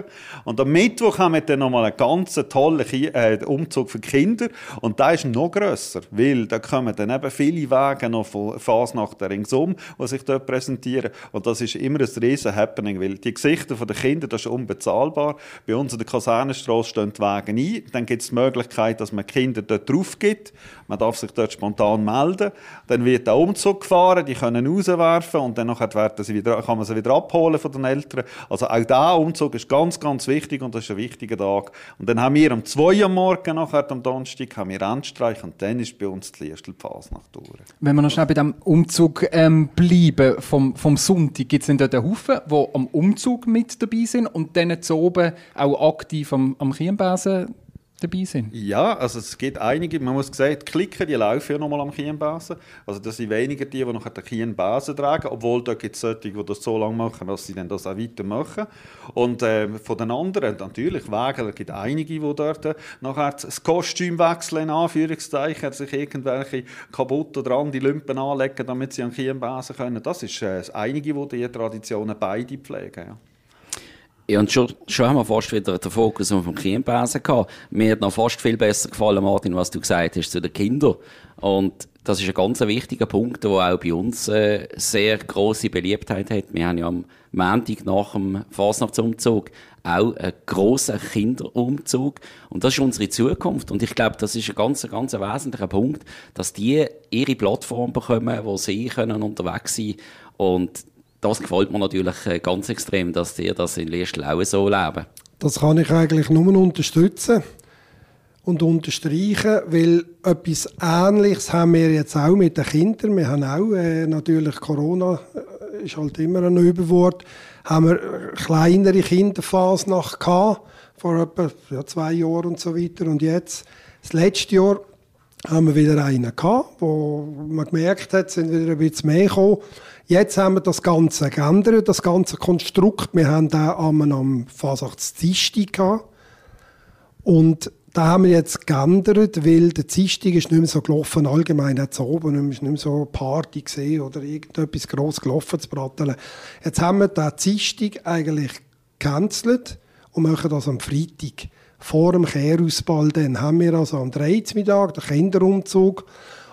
Speaker 6: Und am Mittwoch haben wir dann nochmal einen ganz tollen äh, Umzug für Kinder und der ist noch grösser, weil da kommen dann eben viele Wege noch von Fasnacht ringsum, die sich dort präsentieren und das ist immer ein riesen Happening, weil die Gesichter der Kinder, das ist unbezahlbar. Bei uns in der Kasernenstraße stehen die Wege ein, dann gibt es die Möglichkeit, dass man Kinder dort drauf gibt, man darf sich dort spontan melden, dann wird der Umzug gefahren, die können rauswerfen und dann werden sie wieder, kann man sie wieder abholen von den Eltern. Also auch dieser Umzug ist ganz, ganz wichtig und das ist ein wichtiger Tag. Und dann haben wir am 2 Uhr Morgen, nachher am Donnerstag, haben wir Endstreich und dann ist bei uns die erste Fasnacht durch.
Speaker 4: Wenn wir noch schnell bei diesem Umzug ähm, bleiben, vom, vom Sonntag, gibt es dann dort einen Haufen, die am Umzug mit dabei sind und dann zu oben auch aktiv am, am Chiembasen dabei sind?
Speaker 6: Ja, also es gibt einige, man muss sagen, die Klicken, die laufen ja nochmal am Kienbasen. Also das sind weniger die, die nachher den Kienbasen tragen, obwohl da gibt es solche, die das so lange machen, dass sie dann das auch weitermachen. Und äh, von den anderen, natürlich, Wege, es gibt einige, die dort äh, nachher das Kostüm wechseln, in Anführungszeichen, sich irgendwelche kaputt oder an die Lümpen anlegen, damit sie an Kienbasen können. Das ist äh, einige, die diese Traditionen beide pflegen. Ja.
Speaker 5: Ja, und schon, schon haben wir fast wieder den Fokus auf dem Chiembasen gehabt. Mir hat noch fast viel besser gefallen, Martin, was du gesagt hast zu den Kindern. Und das ist ein ganz wichtiger Punkt, der auch bei uns äh, sehr große Beliebtheit hat. Wir haben ja am Montag nach dem Fasnachtsumzug auch einen grossen Kinderumzug. Und das ist unsere Zukunft. Und ich glaube, das ist ein ganz, ganz wesentlicher Punkt, dass die ihre Plattform bekommen, wo sie können unterwegs sein Und das gefällt mir natürlich äh, ganz extrem, dass die das in Liestl auch so leben.
Speaker 7: Das kann ich eigentlich nur unterstützen und unterstreichen, weil etwas Ähnliches haben wir jetzt auch mit den Kindern. Wir haben auch äh, natürlich Corona äh, ist halt immer ein Überwort. Haben wir äh, kleinere Kinderphasen gehabt, vor etwa ja, zwei Jahren und so weiter. Und jetzt, das letzte Jahr, haben wir wieder einen gehabt, wo man gemerkt hat, sind wieder ein bisschen mehr gekommen. Jetzt haben wir das Ganze geändert, das ganze Konstrukt. Wir haben da am, am Fasachtsdienstag gehabt. Und da haben wir jetzt geändert, weil der Dienstag ist nicht mehr so gelaufen, allgemein hat oben nicht mehr, nicht mehr so Party gesehen oder irgendetwas gross gelaufen zu bratteln. Jetzt haben wir den Dienstag eigentlich gecancelt und machen das am Freitag. Vor dem Kehrausball dann haben wir also am 13. Mittag den Kinderumzug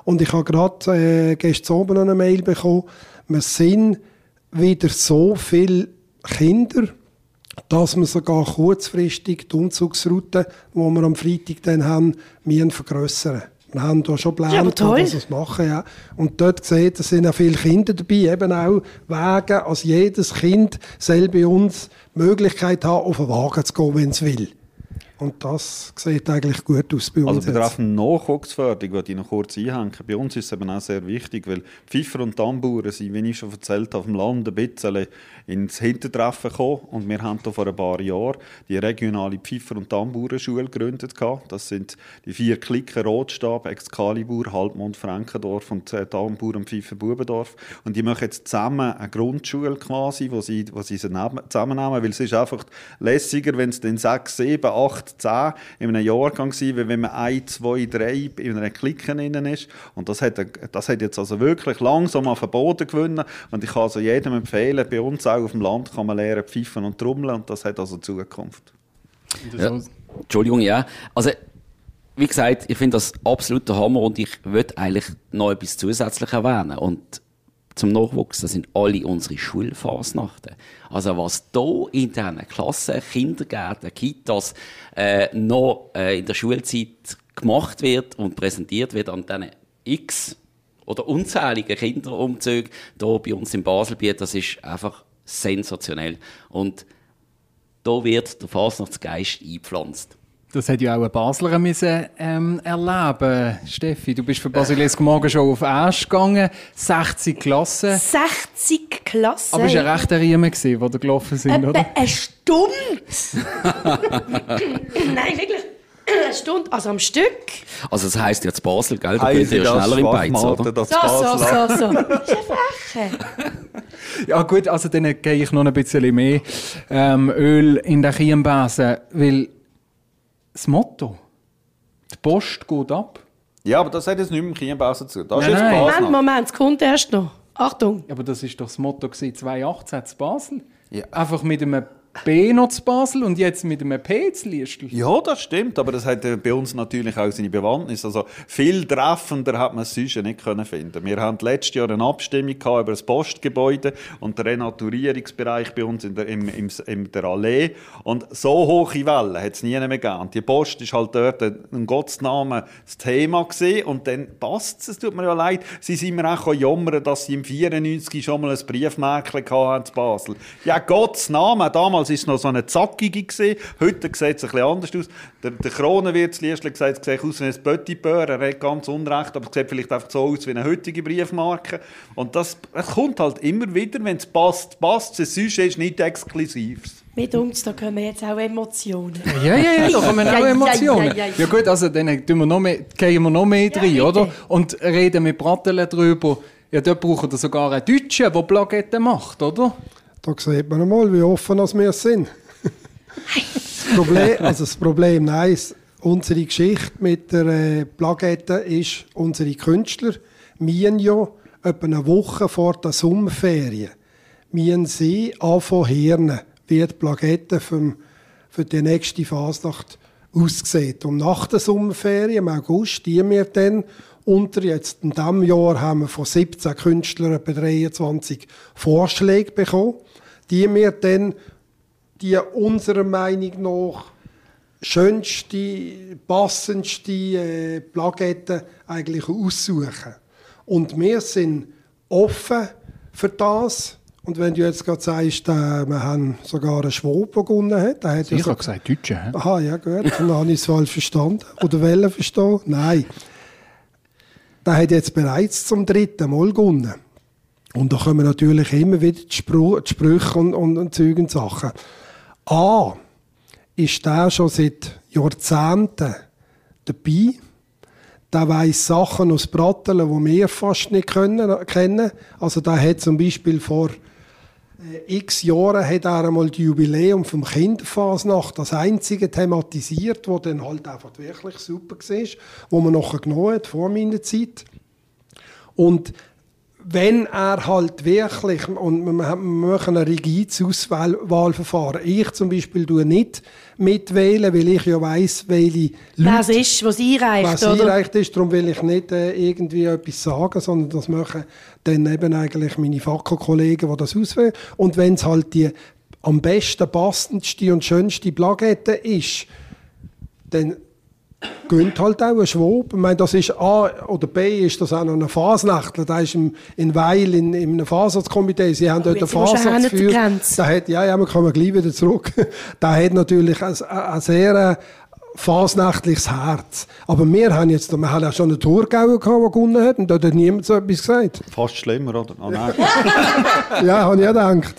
Speaker 7: und ich habe gerade äh, gestern oben eine Mail bekommen, wir sind wieder so viel Kinder, dass wir sogar kurzfristig die Umzugsroute, die wir am Freitag dann haben, müssen vergrössern. Wir haben da schon
Speaker 3: Ja,
Speaker 7: geplant,
Speaker 3: toll.
Speaker 7: dass wir machen. Ja. Und dort sieht, es sind auch viele Kinder dabei, eben auch Wege, als jedes Kind soll bei uns die Möglichkeit haben, auf den Wagen zu gehen, wenn es will. Und das sieht eigentlich gut aus bei uns.
Speaker 6: Also betreffend Nachwuchsförderung würde ich noch kurz einhängen. Bei uns ist es eben auch sehr wichtig, weil Pfiffer und Tamburen sind, wie ich schon erzählt habe, auf dem Land ein bisschen ins Hintertreffen gekommen. Und wir haben da vor ein paar Jahren die regionale Pfiffer- und Tamburenschule gegründet. Das sind die vier Klicken Rotstab, Excalibur, Halbmond, Frankendorf und äh, Tambur und Pfiffer Bubendorf. Und die machen jetzt zusammen eine Grundschule quasi, wo sie, wo sie zusammennehmen, weil es ist einfach lässiger, wenn es dann sechs, sieben, acht, zehn in einem Jahrgang sind, wie wenn man ein, zwei, drei in einer Clique innen ist. Und das hat, das hat jetzt also wirklich langsam auf den Boden gewonnen. Und ich kann also jedem empfehlen, bei uns auch auf dem Land kann man lernen pfeifen und trommeln und das hat also Zukunft.
Speaker 5: Ja. Entschuldigung, ja. Also, wie gesagt, ich finde das absolut der Hammer und ich würde eigentlich noch etwas zusätzlich erwähnen. Und zum Nachwuchs, das sind alle unsere Schulfasnachten. Also was da in diesen Klassen, Kindergärten, Kitas äh, noch äh, in der Schulzeit gemacht wird und präsentiert wird an diesen X oder unzähligen Kinderumzügen hier bei uns im Baselbiet, das ist einfach sensationell. Und da wird der Fasnachtsgeist eingepflanzt.
Speaker 4: Das hat ja auch ein Basler müssen, ähm, erleben. Steffi, du bist für Basilisk morgen schon auf Asch gegangen. 60 Klassen.
Speaker 3: 60 Klassen.
Speaker 4: Aber es war ein rechter Riemen, gewesen, wo da gelaufen sind,
Speaker 3: Etwa
Speaker 4: oder?
Speaker 3: eine Stunde. Nein, wirklich. Eine Stunde, also am Stück.
Speaker 5: Also das heisst jetzt Basel, gell? Geht ihr ja schneller im Beiz, oder?
Speaker 3: So, so, so, so. Das ist.
Speaker 4: Ja gut, also dann gehe ich noch ein bisschen mehr ähm, Öl in den Kienbesen, weil das Motto, die Post geht ab.
Speaker 6: Ja, aber das hat jetzt nicht mit dem Kienbausen zu tun. Das ist
Speaker 4: Nein,
Speaker 6: jetzt
Speaker 4: nein.
Speaker 3: Moment. Moment, es kommt erst noch. Achtung.
Speaker 4: Aber das ist doch das Motto gewesen, 2018 zu Basel.
Speaker 6: Ja.
Speaker 4: Einfach mit einem B noch zu Basel und jetzt mit einem P zu Liestl.
Speaker 6: Ja, das stimmt, aber das hat bei uns natürlich auch seine Bewandtnis. Also viel treffender hat man es sonst nicht können finden. Wir haben letztes Jahr eine Abstimmung über das Postgebäude und den Renaturierungsbereich bei uns in der, im, im, in der Allee. Und so hohe Wellen hat es nie mehr gegeben. Die Post ist halt dort ein ein Gottesnamen das Thema gewesen. Und dann passt es, es tut mir ja leid, sie sind mir auch jammern, dass sie im 94 schon mal ein Briefmärkchen hatten in Basel. Ja, Gottes Namen, damals war es noch so eine zackige. Gewesen. Heute sieht es ein bisschen anders aus. Der, der Kronenwirt Liestl gesagt, es sieht aus wie ein Petit. Er hat ganz unrecht, aber es sieht vielleicht einfach so aus wie eine heutige Briefmarke. Und das, es kommt halt immer wieder, wenn es passt, passt es. Sonst ist es nicht exklusives.
Speaker 3: Mit uns, da kommen jetzt auch Emotionen.
Speaker 4: Ja, ja, ja, da kommen
Speaker 3: Ja,
Speaker 4: auch
Speaker 3: ja,
Speaker 4: Emotionen.
Speaker 3: ja, ja, ja.
Speaker 4: Ja gut, also dann tun wir noch mehr, gehen wir noch mehr rein, oder? Und reden mit Bratteln drüber. Ja, dort brauchen wir sogar einen Deutschen, der Plaketten macht, oder?
Speaker 7: Da sieht man einmal, wie offen wir sind. das, Problem, also das Problem, nein, unsere Geschichte mit der äh, Plakette ist, unsere Künstler müssen ja etwa eine Woche vor der Sommerferien müssen sie anfangen hirnen, wie die Plakette für, für die nächste Fasnacht aussieht. Und nach der Sommerferien, im August, die wir dann unter jetzt in diesem Jahr haben wir von 17 Künstlern etwa 23 Vorschläge bekommen, die wir dann die unserer Meinung nach schönste, passendste äh, Plaketten eigentlich aussuchen. Und wir sind offen für das. Und wenn du jetzt gerade sagst, äh, wir haben sogar einen Schwab, der gewonnen hat, der hat ja
Speaker 4: Ich
Speaker 7: so
Speaker 4: habe gesagt Deutsche. hä?
Speaker 7: Aha, ja gut, dann habe ich es falsch verstanden. Oder wollen verstehen? Nein. Der hat jetzt bereits zum dritten Mal gewonnen. Und da kommen natürlich immer wieder die, Spru die Sprüche und, und, und Zeug Sachen. A, ist der schon seit Jahrzehnten dabei. Der weiss Sachen aus Bratteln, die wir fast nicht können, kennen. Also der hat zum Beispiel vor äh, x Jahren hat er einmal das Jubiläum vom Kinderfasnacht das einzige thematisiert, wo dann halt einfach wirklich super war, wo man nachher genommen hat, vor meiner Zeit. Und wenn er halt wirklich, und wir haben- wir machen ein rigides Auswahlverfahren, ich zum Beispiel tue nicht mitwählen, weil ich ja weiss, welche
Speaker 3: Was ist, was einreicht,
Speaker 7: was
Speaker 3: oder?
Speaker 7: einreicht ist, darum will ich nicht äh, irgendwie etwas sagen, sondern das machen dann eben eigentlich meine Fackelkollegen, die das auswählen. Und wenn es halt die am besten, passendste und schönste Plakette ist, dann gönnt halt auch ein Schwab. Ich meine, das ist A oder B ist das auch noch ein Fasnachtler. Da ist im, in Weil in, in einem Fasertskomitee. Sie haben dort einen Fasnacht geführt. Da hat, ja, ja, man kann gleich wieder zurück. da hat natürlich ein, ein sehr äh, fasnächtliches Herz. Aber wir haben jetzt, wir haben auch schon einen Thurgauer gehabt, der gewonnen hat, und da hat niemand so etwas gesagt.
Speaker 6: Fast schlimmer, oder? Oh, nein.
Speaker 7: ja, habe ich auch gedacht.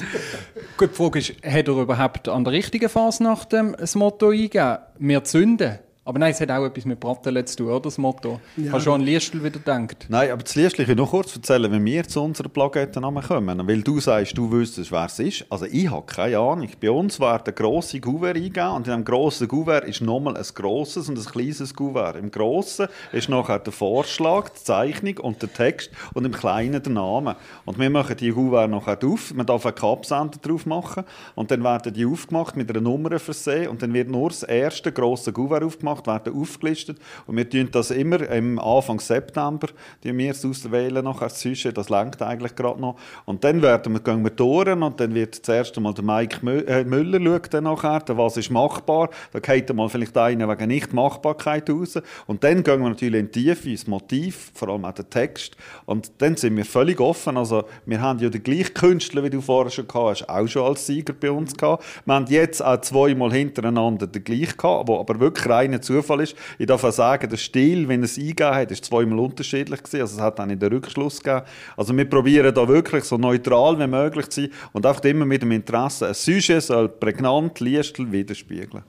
Speaker 4: Gut, die Frage ist, hat er überhaupt an der richtigen Fasnacht ähm, das Motto eingegeben? Wir zünden? Aber nein, es hat auch etwas mit Bratteln zu tun, oder, das Motto? Ja. Hast du an Liestl wieder gedacht?
Speaker 6: Nein, aber das Liestl, ich will noch kurz erzählen, wenn wir zu unseren Plaketten kommen, weil du sagst, du wüsstest, wer es ist. Also ich habe keine Ahnung. Bei uns werden grosse Gouverne eingegeben und in einem grossen Gouverne ist nochmal ein grosses und ein kleines Gouverne. Im grossen ist nachher der Vorschlag, die Zeichnung und der Text und im kleinen der Name. Und wir machen die Gouverne nachher auf, man darf einen Kapsender drauf machen und dann werden die aufgemacht mit einer Nummer versehen und dann wird nur das erste grosse Gouverne aufgemacht gemacht, werden aufgelistet. Und wir tun das immer im Anfang September, die wir es auswählen nachher. Das Sujet, das lenkt eigentlich gerade noch. Und dann werden wir, gehen wir durch und dann wird zuerst einmal der Mike äh, Müller schaut dann nachher, was ist machbar, da geht mal vielleicht einer wegen Nicht-Machbarkeit raus. Und dann gehen wir natürlich in die Tiefe, ins Motiv, vor allem auch den Text. Und dann sind wir völlig offen, also wir haben ja den gleichen Künstler, wie du vorher schon gehabt hast, auch schon als Sieger bei uns gehabt, wir haben jetzt auch zweimal hintereinander den gleichen gehabt, wo aber wirklich reiner Zufall ist. Ich darf auch sagen, der Stil, wenn es eingegeben hat, ist zweimal unterschiedlich gewesen. Also es hat dann in den Rückschluss gegeben. Also wir probieren da wirklich so neutral wie möglich zu sein und einfach immer mit dem Interesse. Ein Sujet soll prägnant Liestel widerspiegeln.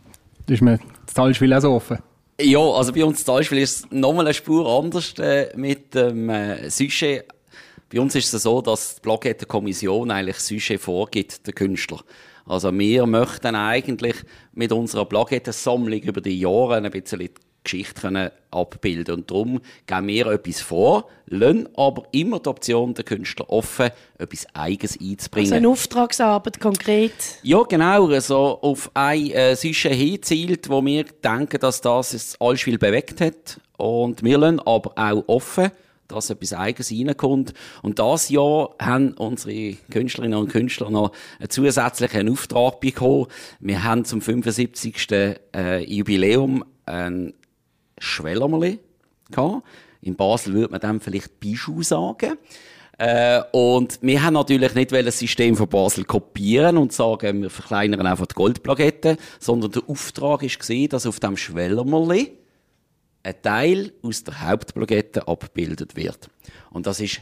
Speaker 4: Das ist mir das Talspiel auch so offen.
Speaker 5: Ja, also bei uns das Talspiel ist es nochmal eine Spur anders äh, mit dem äh, Sujet. Bei uns ist es so, dass die Plakette-Kommission eigentlich Sujet vorgibt, der Künstler. Also wir möchten eigentlich mit unserer Plakettensammlung über die Jahre ein bisschen die Geschichte können abbilden Und darum geben wir etwas vor, lassen aber immer die Option der Künstler offen, etwas Eigenes einzubringen.
Speaker 3: Also eine Auftragsarbeit konkret?
Speaker 5: Ja, genau. Also auf ein äh, Sujet hinzielt, wo wir denken, dass das das Allspiel bewegt hat. Und wir lassen aber auch offen, dass etwas Eigenes reinkommt. Und das Jahr haben unsere Künstlerinnen und Künstler noch einen zusätzlichen Auftrag bekommen. Wir haben zum 75. Äh, Jubiläum ein Schwellermeli gehabt. In Basel würde man dem vielleicht Bischof sagen. Äh, und wir haben natürlich nicht das System von Basel kopieren und sagen, wir verkleinern einfach die Goldplakette, sondern der Auftrag gesehen, dass auf dem Schwellermeli ein Teil aus der Hauptplakette abgebildet wird. Und das ist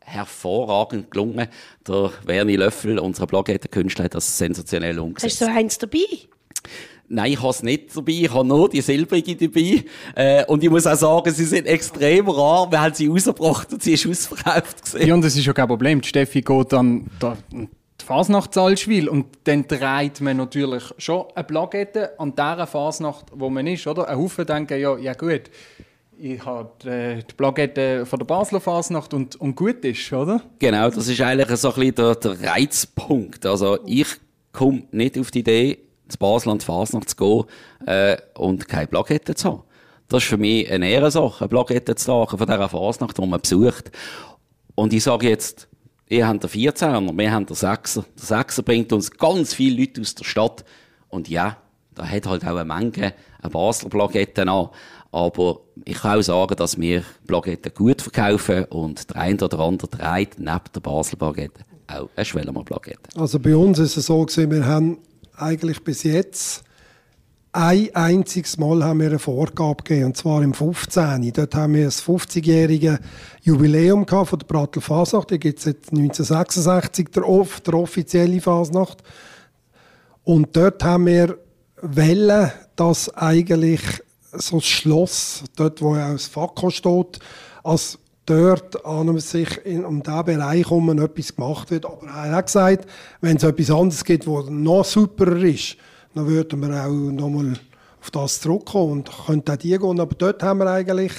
Speaker 5: hervorragend gelungen. Der Werni Löffel, unser Plakettenkünstler, hat das sensationell umgesetzt.
Speaker 3: Hast du so eins dabei?
Speaker 5: Nein, ich habe es nicht dabei. Ich habe nur die silbrige dabei. Äh, und ich muss auch sagen, sie sind extrem rar. Wir haben sie rausgebracht und sie ist ausverkauft.
Speaker 4: Gewesen. Ja, und das ist ja kein Problem. Die Steffi geht dann da, die Fasnacht Salzwil und dann dreht man natürlich schon eine Plakette an dieser Fasnacht, wo man ist, oder? Ein Haufen denken, ja, ja gut, ich habe die, die Plakette von der Basler Fasnacht und, und gut ist, oder?
Speaker 5: Genau, das ist eigentlich so ein bisschen der, der Reizpunkt. Also ich komme nicht auf die Idee, zu Basel an die Fasnacht zu gehen äh, und keine Plakette zu haben. Das ist für mich eine Ehrensache, eine Plakette zu tragen von dieser Fasnacht, die man besucht. Und ich sage jetzt, Ihr habt den 14er, wir haben den 6er. Der 6er bringt uns ganz viele Leute aus der Stadt. Und ja, da hat halt auch eine Menge eine Basler Plaketten an. Aber ich kann auch sagen, dass wir Plaketten gut verkaufen und der eine oder andere trägt neben der Basler Plakette auch eine Schwellemer Plakette.
Speaker 7: Also bei uns ist es so gewesen, wir haben eigentlich bis jetzt ein einziges Mal haben wir eine Vorgabe gegeben, und zwar im 15. Dort haben wir das 50-jährige Jubiläum gehabt von der Brattel Fasnacht. Die gibt es seit 1966, der, off der offizielle Fasnacht. Und dort haben wir Welle, dass eigentlich so das Schloss, dort wo auch das Fakko steht, als dort an sich in, um diesen Bereich herum etwas gemacht wird. Aber er hat gesagt, wenn es etwas anderes gibt, was noch superer ist, dann würden wir auch nochmal auf das zurückkommen und könnten auch die gehen. Aber dort haben wir eigentlich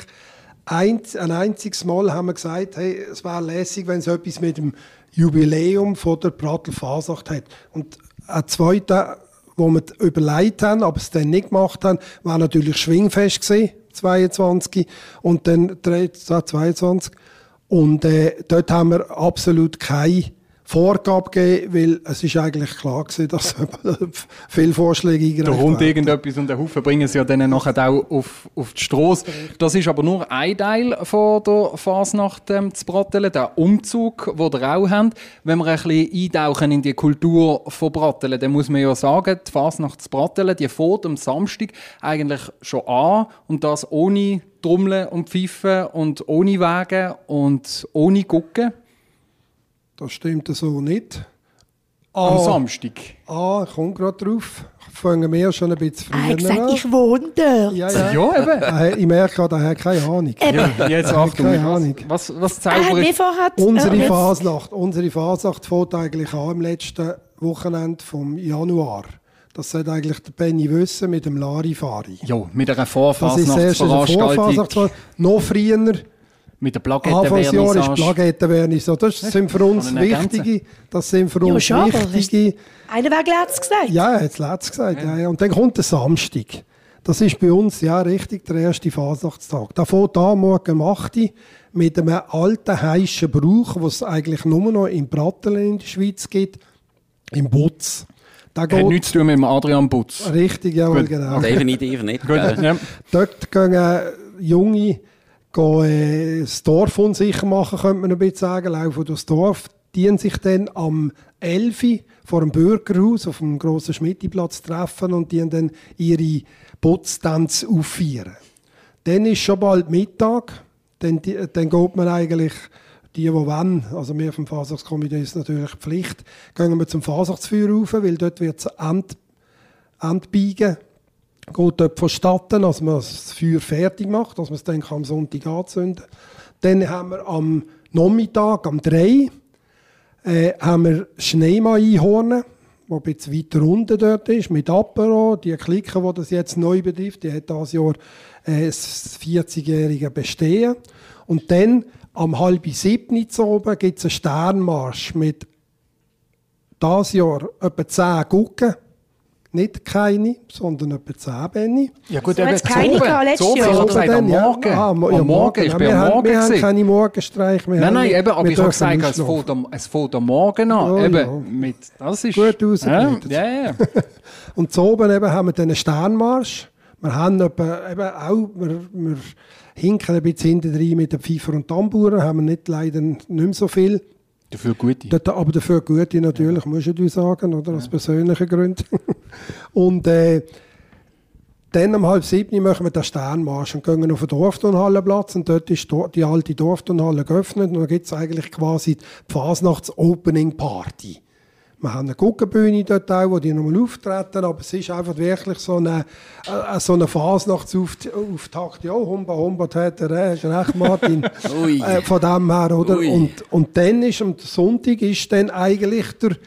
Speaker 7: ein, ein einziges Mal haben wir gesagt, hey, es wäre lässig, wenn es etwas mit dem Jubiläum von der Prattel Fasnacht hat. Und ein zweiter, wo wir überlegt haben, aber es dann nicht gemacht haben, war natürlich Schwingfest gewesen, 22 und dann 22 und äh, dort haben wir absolut keine Vorgabe gegeben, weil es ist eigentlich klar gewesen, dass viele Vorschläge eingereicht
Speaker 4: Da kommt
Speaker 7: werden.
Speaker 4: irgendetwas und der Haufen bringen sie ja dann nachher auch auf, auf die Straße. Das ist aber nur ein Teil von der Fasnacht ähm, zu Brattelen, der Umzug, den ihr auch habt. Wenn wir ein bisschen eintauchen in die Kultur von Brattelen, dann muss man ja sagen, die Fasnacht zu Brattelen, die fährt am Samstag eigentlich schon an und das ohne Trommeln und Pfeifen und ohne Wagen und ohne Gucken.
Speaker 7: Das stimmt so nicht.
Speaker 4: Am
Speaker 7: Ah,
Speaker 4: Samstag.
Speaker 7: ah ich komme gerade drauf. Fangen wir schon ein bisschen
Speaker 3: Er
Speaker 7: früher
Speaker 3: hat gesagt,
Speaker 7: an.
Speaker 3: ich wohne dort.
Speaker 7: Ja, ja.
Speaker 4: Ja, eben.
Speaker 7: Äh, Ich merke gerade, er hat keine Ahnung.
Speaker 4: Ja, jetzt Achtung.
Speaker 7: Keine Ahnung.
Speaker 4: was, was
Speaker 3: Er hat wie vorher...
Speaker 7: Unsere
Speaker 3: äh,
Speaker 7: Fasnacht, unsere Fasnacht fängt eigentlich an im letzten Wochenende vom Januar. Das sollte eigentlich der Benny wissen mit dem Larifari.
Speaker 4: Ja, mit einer
Speaker 7: Das ist das erste
Speaker 4: Vorfasnachtsveranstaltung.
Speaker 7: Vorfasnacht. Noch früher,
Speaker 4: Mit der
Speaker 7: Anfangsjahr ist.
Speaker 4: Plagettenvernissage.
Speaker 7: Das sind für uns wichtige, das sind für
Speaker 3: Ja,
Speaker 7: uns
Speaker 3: aber
Speaker 7: wichtige,
Speaker 3: Einer wäre letztes gesagt.
Speaker 7: ja, er hat es letztes gesagt, ja. Ja, Und dann kommt der Samstag. Das ist bei uns ja richtig der erste Fasnachtstag. Da fängt an morgen um 8 Uhr mit einem alten, heischen Brauch, was es eigentlich nur noch in Brattelen in der Schweiz gibt, im Butz. Da
Speaker 4: Hat
Speaker 7: geht
Speaker 4: nichts zu tun mit dem Adrian Butz.
Speaker 7: richtig, ja,
Speaker 4: Gut.
Speaker 7: genau.
Speaker 5: Definitiv nicht.
Speaker 4: Gut, ja.
Speaker 7: Dort gehen äh, Junge gehen, äh, das Dorf unsicher machen, könnte man ein bisschen sagen, laufen durchs Dorf, dienen sich dann am 11 Uhr vor dem Bürgerhaus auf dem grossen Schmittiplatz treffen und die dann ihre Putztanz auffeiern. Dann ist schon bald Mittag, dann, dann geht man eigentlich, die, die wollen, also wir vom Fasnachtskomitee ist natürlich Pflicht, gehen wir zum Fasnachtsfeuer rauf, weil dort wird es End, Endbiegen geht dort vonstatten, dass man das Feuer fertig macht, dass man es dann am Sonntag anzünden kann. Dann haben wir am Nachmittag, am 3. Äh, haben wir Schneemann-Einhorn, der ein bisschen weiter unten dort ist, mit Apero. Die Clique, die das jetzt neu betrifft, die hat dieses Jahr äh, das 40-jährige Bestehen. Und dann am halb siebten zu oben gibt es einen Sternmarsch mit dieses Jahr etwa 10 Gucken. Nicht keine, sondern etwa 10 Benni.
Speaker 4: Ja gut,
Speaker 3: So keine gehabt letztes
Speaker 4: so,
Speaker 3: Jahr,
Speaker 4: gesagt, am
Speaker 7: ja.
Speaker 4: Morgen.
Speaker 7: Ah,
Speaker 4: am
Speaker 7: ja,
Speaker 4: Morgen, ich bin
Speaker 7: wir
Speaker 4: am
Speaker 7: haben,
Speaker 4: Morgen
Speaker 7: Wir haben keine Morgenstreiche. Wir
Speaker 4: Nein, nein, eben, aber ich habe gesagt, es fängt, am, es fängt am Morgen an.
Speaker 7: Ja,
Speaker 4: eben,
Speaker 7: ja.
Speaker 4: Mit, das ist...
Speaker 7: Gut
Speaker 4: ja,
Speaker 7: rausgeredet.
Speaker 4: ja, ja.
Speaker 7: Und so oben eben haben wir dann einen Sternmarsch. Wir haben etwa, eben auch, wir, wir hinken ein bisschen hinten rein mit den Pfeifer und Tamburen, haben wir nicht, leider nicht mehr so viel.
Speaker 4: Dafür gute.
Speaker 7: Aber dafür gute natürlich, muss ich dir sagen, oder? Aus persönlichen Gründen. und äh, dann um halb sieben machen wir den Sternmarsch und gehen auf den Dorfturnhallenplatz und dort ist die alte Dorfturnhalle geöffnet und dann gibt es eigentlich quasi die Fasnachts-Opening-Party. Wir haben eine Guckenbühne dort auch, wo die nochmal auftreten, aber es ist einfach wirklich so eine, äh, so eine Fasnachtsauftakt. Ja, Humba, Humba, Täter, äh, hast recht, Martin. Äh, von dem her, oder?
Speaker 5: Ui.
Speaker 7: Und, und dann ist am Sonntag ist dann eigentlich der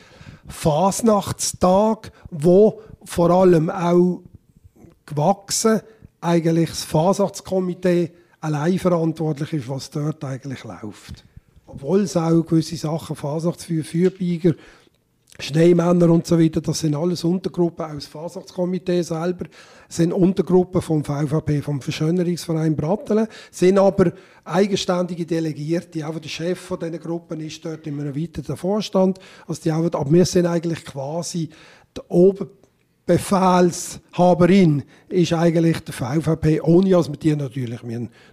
Speaker 7: Fasnachtstag, wo vor allem auch gewachsen eigentlich das Fasnachtskomitee allein verantwortlich ist, was dort eigentlich läuft. Obwohl es auch gewisse Sachen, Fasnachtsfeuer, Feuerbeiger, Schneemänner und so weiter, das sind alles Untergruppen aus dem Fasnachtskomitee selber, sind Untergruppen vom VVP, vom Verschönerungsverein Brattelen, sind aber eigenständige Delegierte, auch der Chef von diesen Gruppen ist dort in einem weiteren Vorstand, also die auch, aber wir sind eigentlich quasi die Oberbefehlshaberin ist eigentlich der VVP, ohne dass wir die natürlich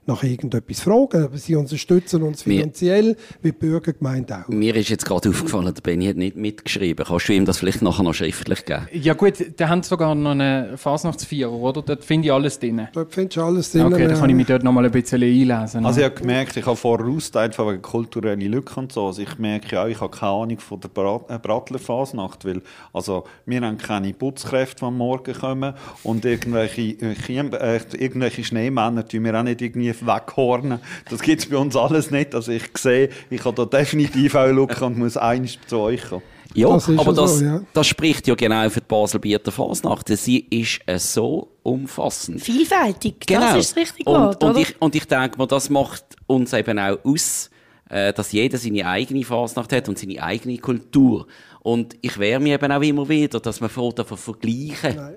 Speaker 7: nach irgendetwas fragen, aber sie unterstützen uns finanziell, wie die Bürgergemeinde auch.
Speaker 5: Mir ist jetzt gerade aufgefallen, der Benny hat nicht mitgeschrieben. Kannst du ihm das vielleicht nachher noch schriftlich geben?
Speaker 4: Ja gut, da haben sie sogar noch eine Fasnachtsfeier, oder? Dort finde ich alles drin.
Speaker 7: Dort findest du alles drin.
Speaker 4: Okay, dann kann ich mich dort noch mal ein bisschen einlesen.
Speaker 6: Also ich habe gemerkt, ich habe vorher ausgeteilt, einfach wegen kulturelle Lücken und so. Also ich merke ja, auch, ich habe keine Ahnung von der Brat äh, Brattler Fasnacht, weil also wir haben keine Putzkräfte, die am Morgen kommen und irgendwelche, äh, äh, irgendwelche Schneemänner tun wir auch nicht irgendwie weghornen. Das gibt es bei uns alles nicht. Also ich sehe, ich habe da definitiv auch Lücken und muss eins zu euch kommen.
Speaker 5: Ja,
Speaker 7: Das
Speaker 5: aber das,
Speaker 7: so, ja.
Speaker 5: das spricht ja genau für die Basel-Bieter Fasnacht. Sie ist äh, so umfassend.
Speaker 3: Vielfältig,
Speaker 5: Genau.
Speaker 3: das ist das richtige
Speaker 5: und,
Speaker 3: Wort,
Speaker 5: und,
Speaker 3: oder?
Speaker 5: ich, und ich denke mir, das macht uns eben auch aus, äh, dass jeder seine eigene Fasnacht hat und seine eigene Kultur. Und ich wehre mich eben auch immer wieder, dass man vor davon vergleichen.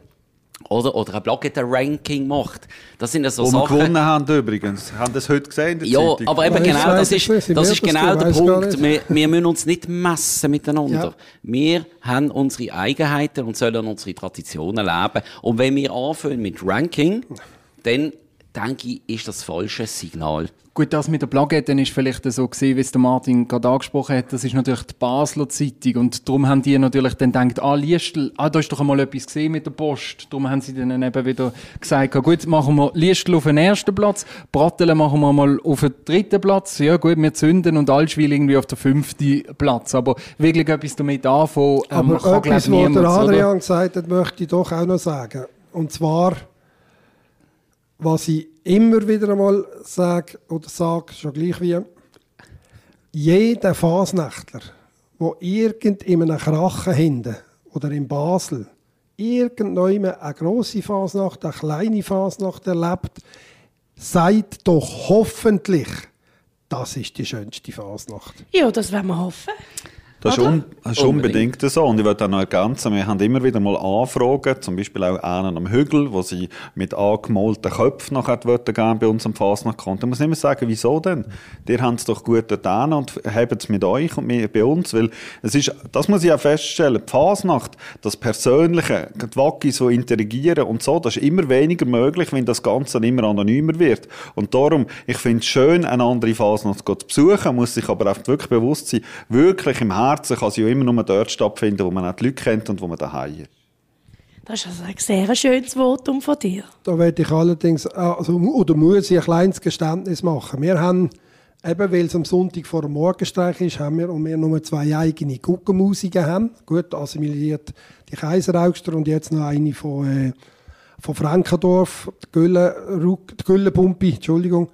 Speaker 5: Oder, oder ein Bloggete-Ranking macht. Das sind ja so
Speaker 6: Wo wir
Speaker 5: Sachen.
Speaker 6: gewonnen haben übrigens. Haben das heute gesehen in der
Speaker 5: Ja,
Speaker 6: Zeitung?
Speaker 5: aber eben genau, das ist, das ist
Speaker 7: das
Speaker 5: genau
Speaker 7: gehen?
Speaker 5: der Punkt. Wir, wir müssen uns nicht messen miteinander.
Speaker 7: Ja.
Speaker 5: Wir haben unsere Eigenheiten und sollen unsere Traditionen leben. Und wenn wir anfangen mit Ranking, dann denke ich, ist das falsche Signal.
Speaker 4: Gut, das mit der Plagette ist vielleicht so gewesen, wie es der Martin gerade angesprochen hat. Das ist natürlich die Basler Zeitung. Und darum haben die natürlich dann gedacht, ah, Liestl, ah, da ist doch einmal etwas gesehen mit der Post. Darum haben sie dann eben wieder gesagt, ah, gut, machen wir Liestl auf den ersten Platz, Brattelen machen wir mal auf den dritten Platz. Ja, gut, wir zünden und Allschwil irgendwie auf den fünften Platz. Aber wirklich etwas damit anfangen, ähm,
Speaker 7: Aber
Speaker 4: kann, glaub
Speaker 7: etwas,
Speaker 4: ich,
Speaker 7: was der
Speaker 4: niemand, oder?
Speaker 7: Adrian gesagt hat, möchte ich doch auch noch sagen. Und zwar, was ich immer wieder einmal sage, oder sage, schon gleich wie, jeder Fasnächtler, der irgend in einem Krachen hinten oder in Basel irgendwann eine grosse Fasnacht, eine kleine Fasnacht erlebt, sagt doch hoffentlich, das ist die schönste Fasnacht.
Speaker 3: Ja, das werden wir hoffen.
Speaker 6: Das ist, un das ist
Speaker 5: Unbedingt.
Speaker 6: unbedingt so. Und ich würde auch noch ergänzen, wir haben immer wieder mal Anfragen, zum Beispiel auch einen am Hügel, wo sie mit angemalten Köpfen nachher gehen bei uns am Fasnachtkonto. Da muss ich immer sagen, wieso denn? Ihr habt es doch gut hin und habt es mit euch und mit, bei uns, weil es ist, das muss ich auch feststellen, die Fasnacht, das Persönliche, die Wackis, die interagieren und so, das ist immer weniger möglich, wenn das Ganze immer anonymer wird. Und darum, ich finde es schön, eine andere Fasnacht zu besuchen, muss sich aber auch wirklich bewusst sein, wirklich im Herzen kann sie ja immer nur dort stattfinden, wo man auch die Leute kennt und wo man daheim ist.
Speaker 3: Das ist also ein sehr schönes Votum von dir.
Speaker 7: Da werde ich allerdings, also, oder muss ich ein kleines Geständnis machen. Wir haben, eben weil es am Sonntag vor dem Morgenstreich ist, haben wir und wir nur zwei eigene Guckenmusiken haben. Gut, assimiliert die Kaiseraugster und jetzt noch eine von, äh, von Frankendorf, die Gülle, die Güllepumpe, Entschuldigung,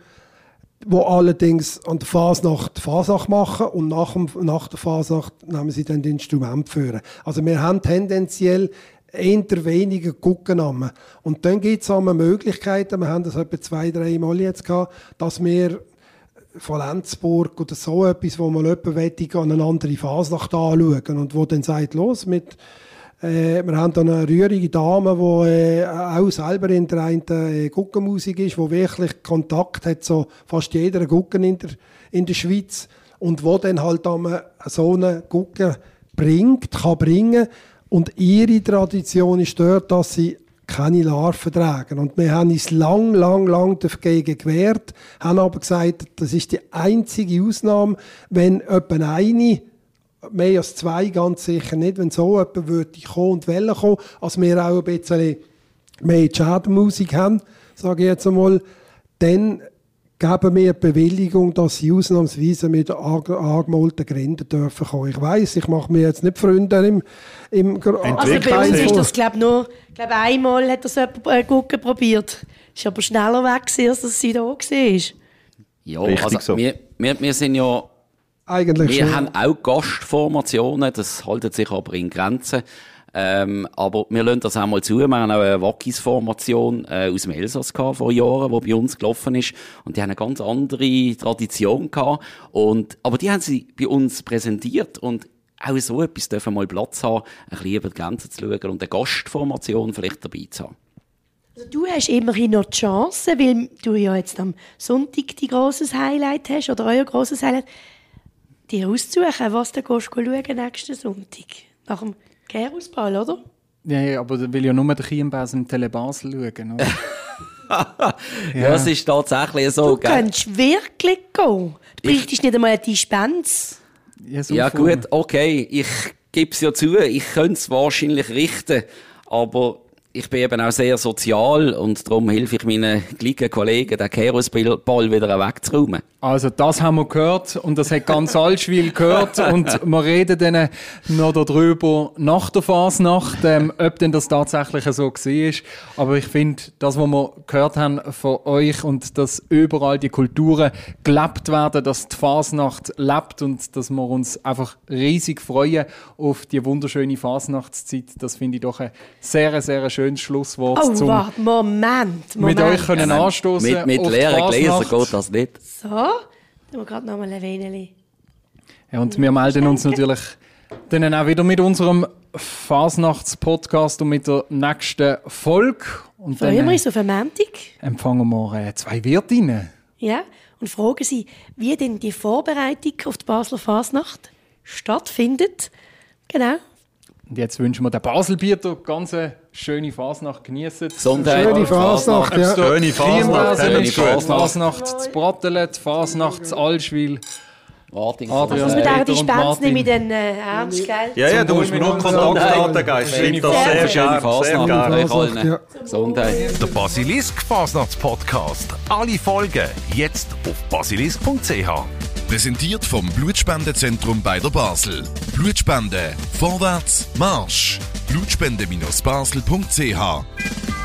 Speaker 7: wo allerdings an der Fasnacht Fasnacht machen und nach, dem, nach der Fasnacht nehmen sie dann das Instrument führen. Also wir haben tendenziell eher weniger Guckennamen. Und dann gibt es auch Möglichkeiten, wir haben das etwa zwei, drei Mal jetzt gehabt, dass wir von Lenzburg oder so etwas, wo man jemanden an eine andere Fasnacht anschauen und wo dann sagt, los, mit, äh, wir haben da eine rührige Dame, die äh, auch selber in der einen äh, Guckenmusik ist, die wirklich Kontakt hat zu fast jeder Gucken in der, in der Schweiz und wo dann halt so eine Gucke bringt, kann bringen und ihre Tradition ist dort, dass sie keine Larven tragen. Und wir haben uns lang, lang, lang dagegen gewehrt, haben aber gesagt, das ist die einzige Ausnahme, wenn jemand eine mehr als zwei ganz sicher nicht, wenn so jemand würde kommen und wollen kommen, als wir auch ein bisschen mehr Schädenmusik haben, sage ich jetzt einmal, dann geben wir die Bewilligung, dass sie ausnahmsweise mit ange- angemalten Grinden dürfen kommen. Ich weiß, ich mache mir jetzt nicht Freunde im, im
Speaker 3: Also bei uns ist das, glaube nur, glaub, einmal hat das jemand äh, Gucken probiert. Ist aber schneller weg, gewesen, als dass sie da war.
Speaker 5: Ja,
Speaker 6: Richtig
Speaker 5: also
Speaker 6: so.
Speaker 5: wir, wir, wir sind ja
Speaker 7: Eigentlich
Speaker 5: Wir
Speaker 7: schon.
Speaker 5: haben auch Gastformationen, das haltet sich aber in Grenzen. Ähm, aber wir lassen das auch mal zu. Wir haben auch eine Wackis-Formation äh, aus dem Elsass gehabt, vor Jahren, die bei uns gelaufen ist. Und die haben eine ganz andere Tradition gehabt. Und, aber die haben sie bei uns präsentiert. Und auch so etwas dürfen mal Platz haben, ein bisschen über die Grenzen zu schauen und eine Gastformation vielleicht dabei zu haben.
Speaker 3: Also du hast immerhin noch die Chance, weil du ja jetzt am Sonntag die grosses Highlight hast, oder euer grosses Highlight, dir auszusuchen, was du gehst schauen nächsten Sonntag. Nach dem Kehrhausball, oder?
Speaker 4: Ja, ja, aber da will ja nur der Chiembaus im Tele Basel schauen. Oder?
Speaker 5: Ja, es ist tatsächlich so.
Speaker 3: Du
Speaker 5: gell?
Speaker 3: könntest wirklich gehen. Du bräuchtest nicht einmal eine Dispens.
Speaker 4: Ja, so
Speaker 5: Ja gut, okay, ich gebe es ja zu, ich könnte es wahrscheinlich richten, aber ich bin eben auch sehr sozial und darum helfe ich meinen gleichen Kollegen, den Kehrungsball wieder wegzuräumen.
Speaker 4: Also das haben wir gehört und das hat ganz Altschwil gehört und wir reden dann noch darüber nach der Fasnacht, ähm, ob denn das tatsächlich so war. Aber ich finde, das, was wir gehört haben von euch und dass überall die Kulturen gelebt werden, dass die Fasnacht lebt und dass wir uns einfach riesig freuen auf die wunderschöne Fasnachtszeit, das finde ich doch ein sehr, sehr schönes Schlusswort
Speaker 3: Oh,
Speaker 4: zum
Speaker 3: warte, Moment, Moment.
Speaker 4: mit euch können anstoßen
Speaker 5: Mit, mit leeren Gläsern geht das nicht.
Speaker 3: So, tun wir gerade noch mal ein wenig.
Speaker 4: Ja, und wir melden uns natürlich dann auch wieder mit unserem Fasnachts-Podcast und mit der nächsten Folge. Und
Speaker 3: Freuen wir
Speaker 4: dann
Speaker 3: uns auf einen Montag.
Speaker 4: empfangen wir äh, zwei Wirtinnen.
Speaker 3: Ja, und fragen Sie, wie denn die Vorbereitung auf die Basler Fasnacht stattfindet. Genau.
Speaker 4: Und jetzt wünschen wir den Baselbieter ganz eine schöne Fasnacht genießen.
Speaker 5: Gesundheit.
Speaker 7: Schöne Fasnacht, ja.
Speaker 6: Schöne Fasnacht.
Speaker 4: Fasnacht,
Speaker 5: Schöne Fasnacht.
Speaker 4: Fasnacht zu Brattelen, die Fasnacht zu Alschwil.
Speaker 5: Warte,
Speaker 4: Adrian.
Speaker 3: Dass wir da
Speaker 4: Peter
Speaker 3: die
Speaker 4: Martin.
Speaker 3: nicht mit den äh, ernst, gell?
Speaker 6: Ja, ja, du musst mir nur Kontaktdaten geben. Ich schreibe das sehr
Speaker 5: Schöne
Speaker 6: gerne. Sehr
Speaker 5: Fasnacht.
Speaker 6: gerne.
Speaker 7: Ja.
Speaker 5: Gesundheit.
Speaker 1: Der Basilisk Fasnachts Podcast. Alle Folgen jetzt auf basilisk.ch.
Speaker 2: Präsentiert vom Blutspendezentrum bei der Basel. Blutspende. Vorwärts. Marsch. Blutspende-basel.ch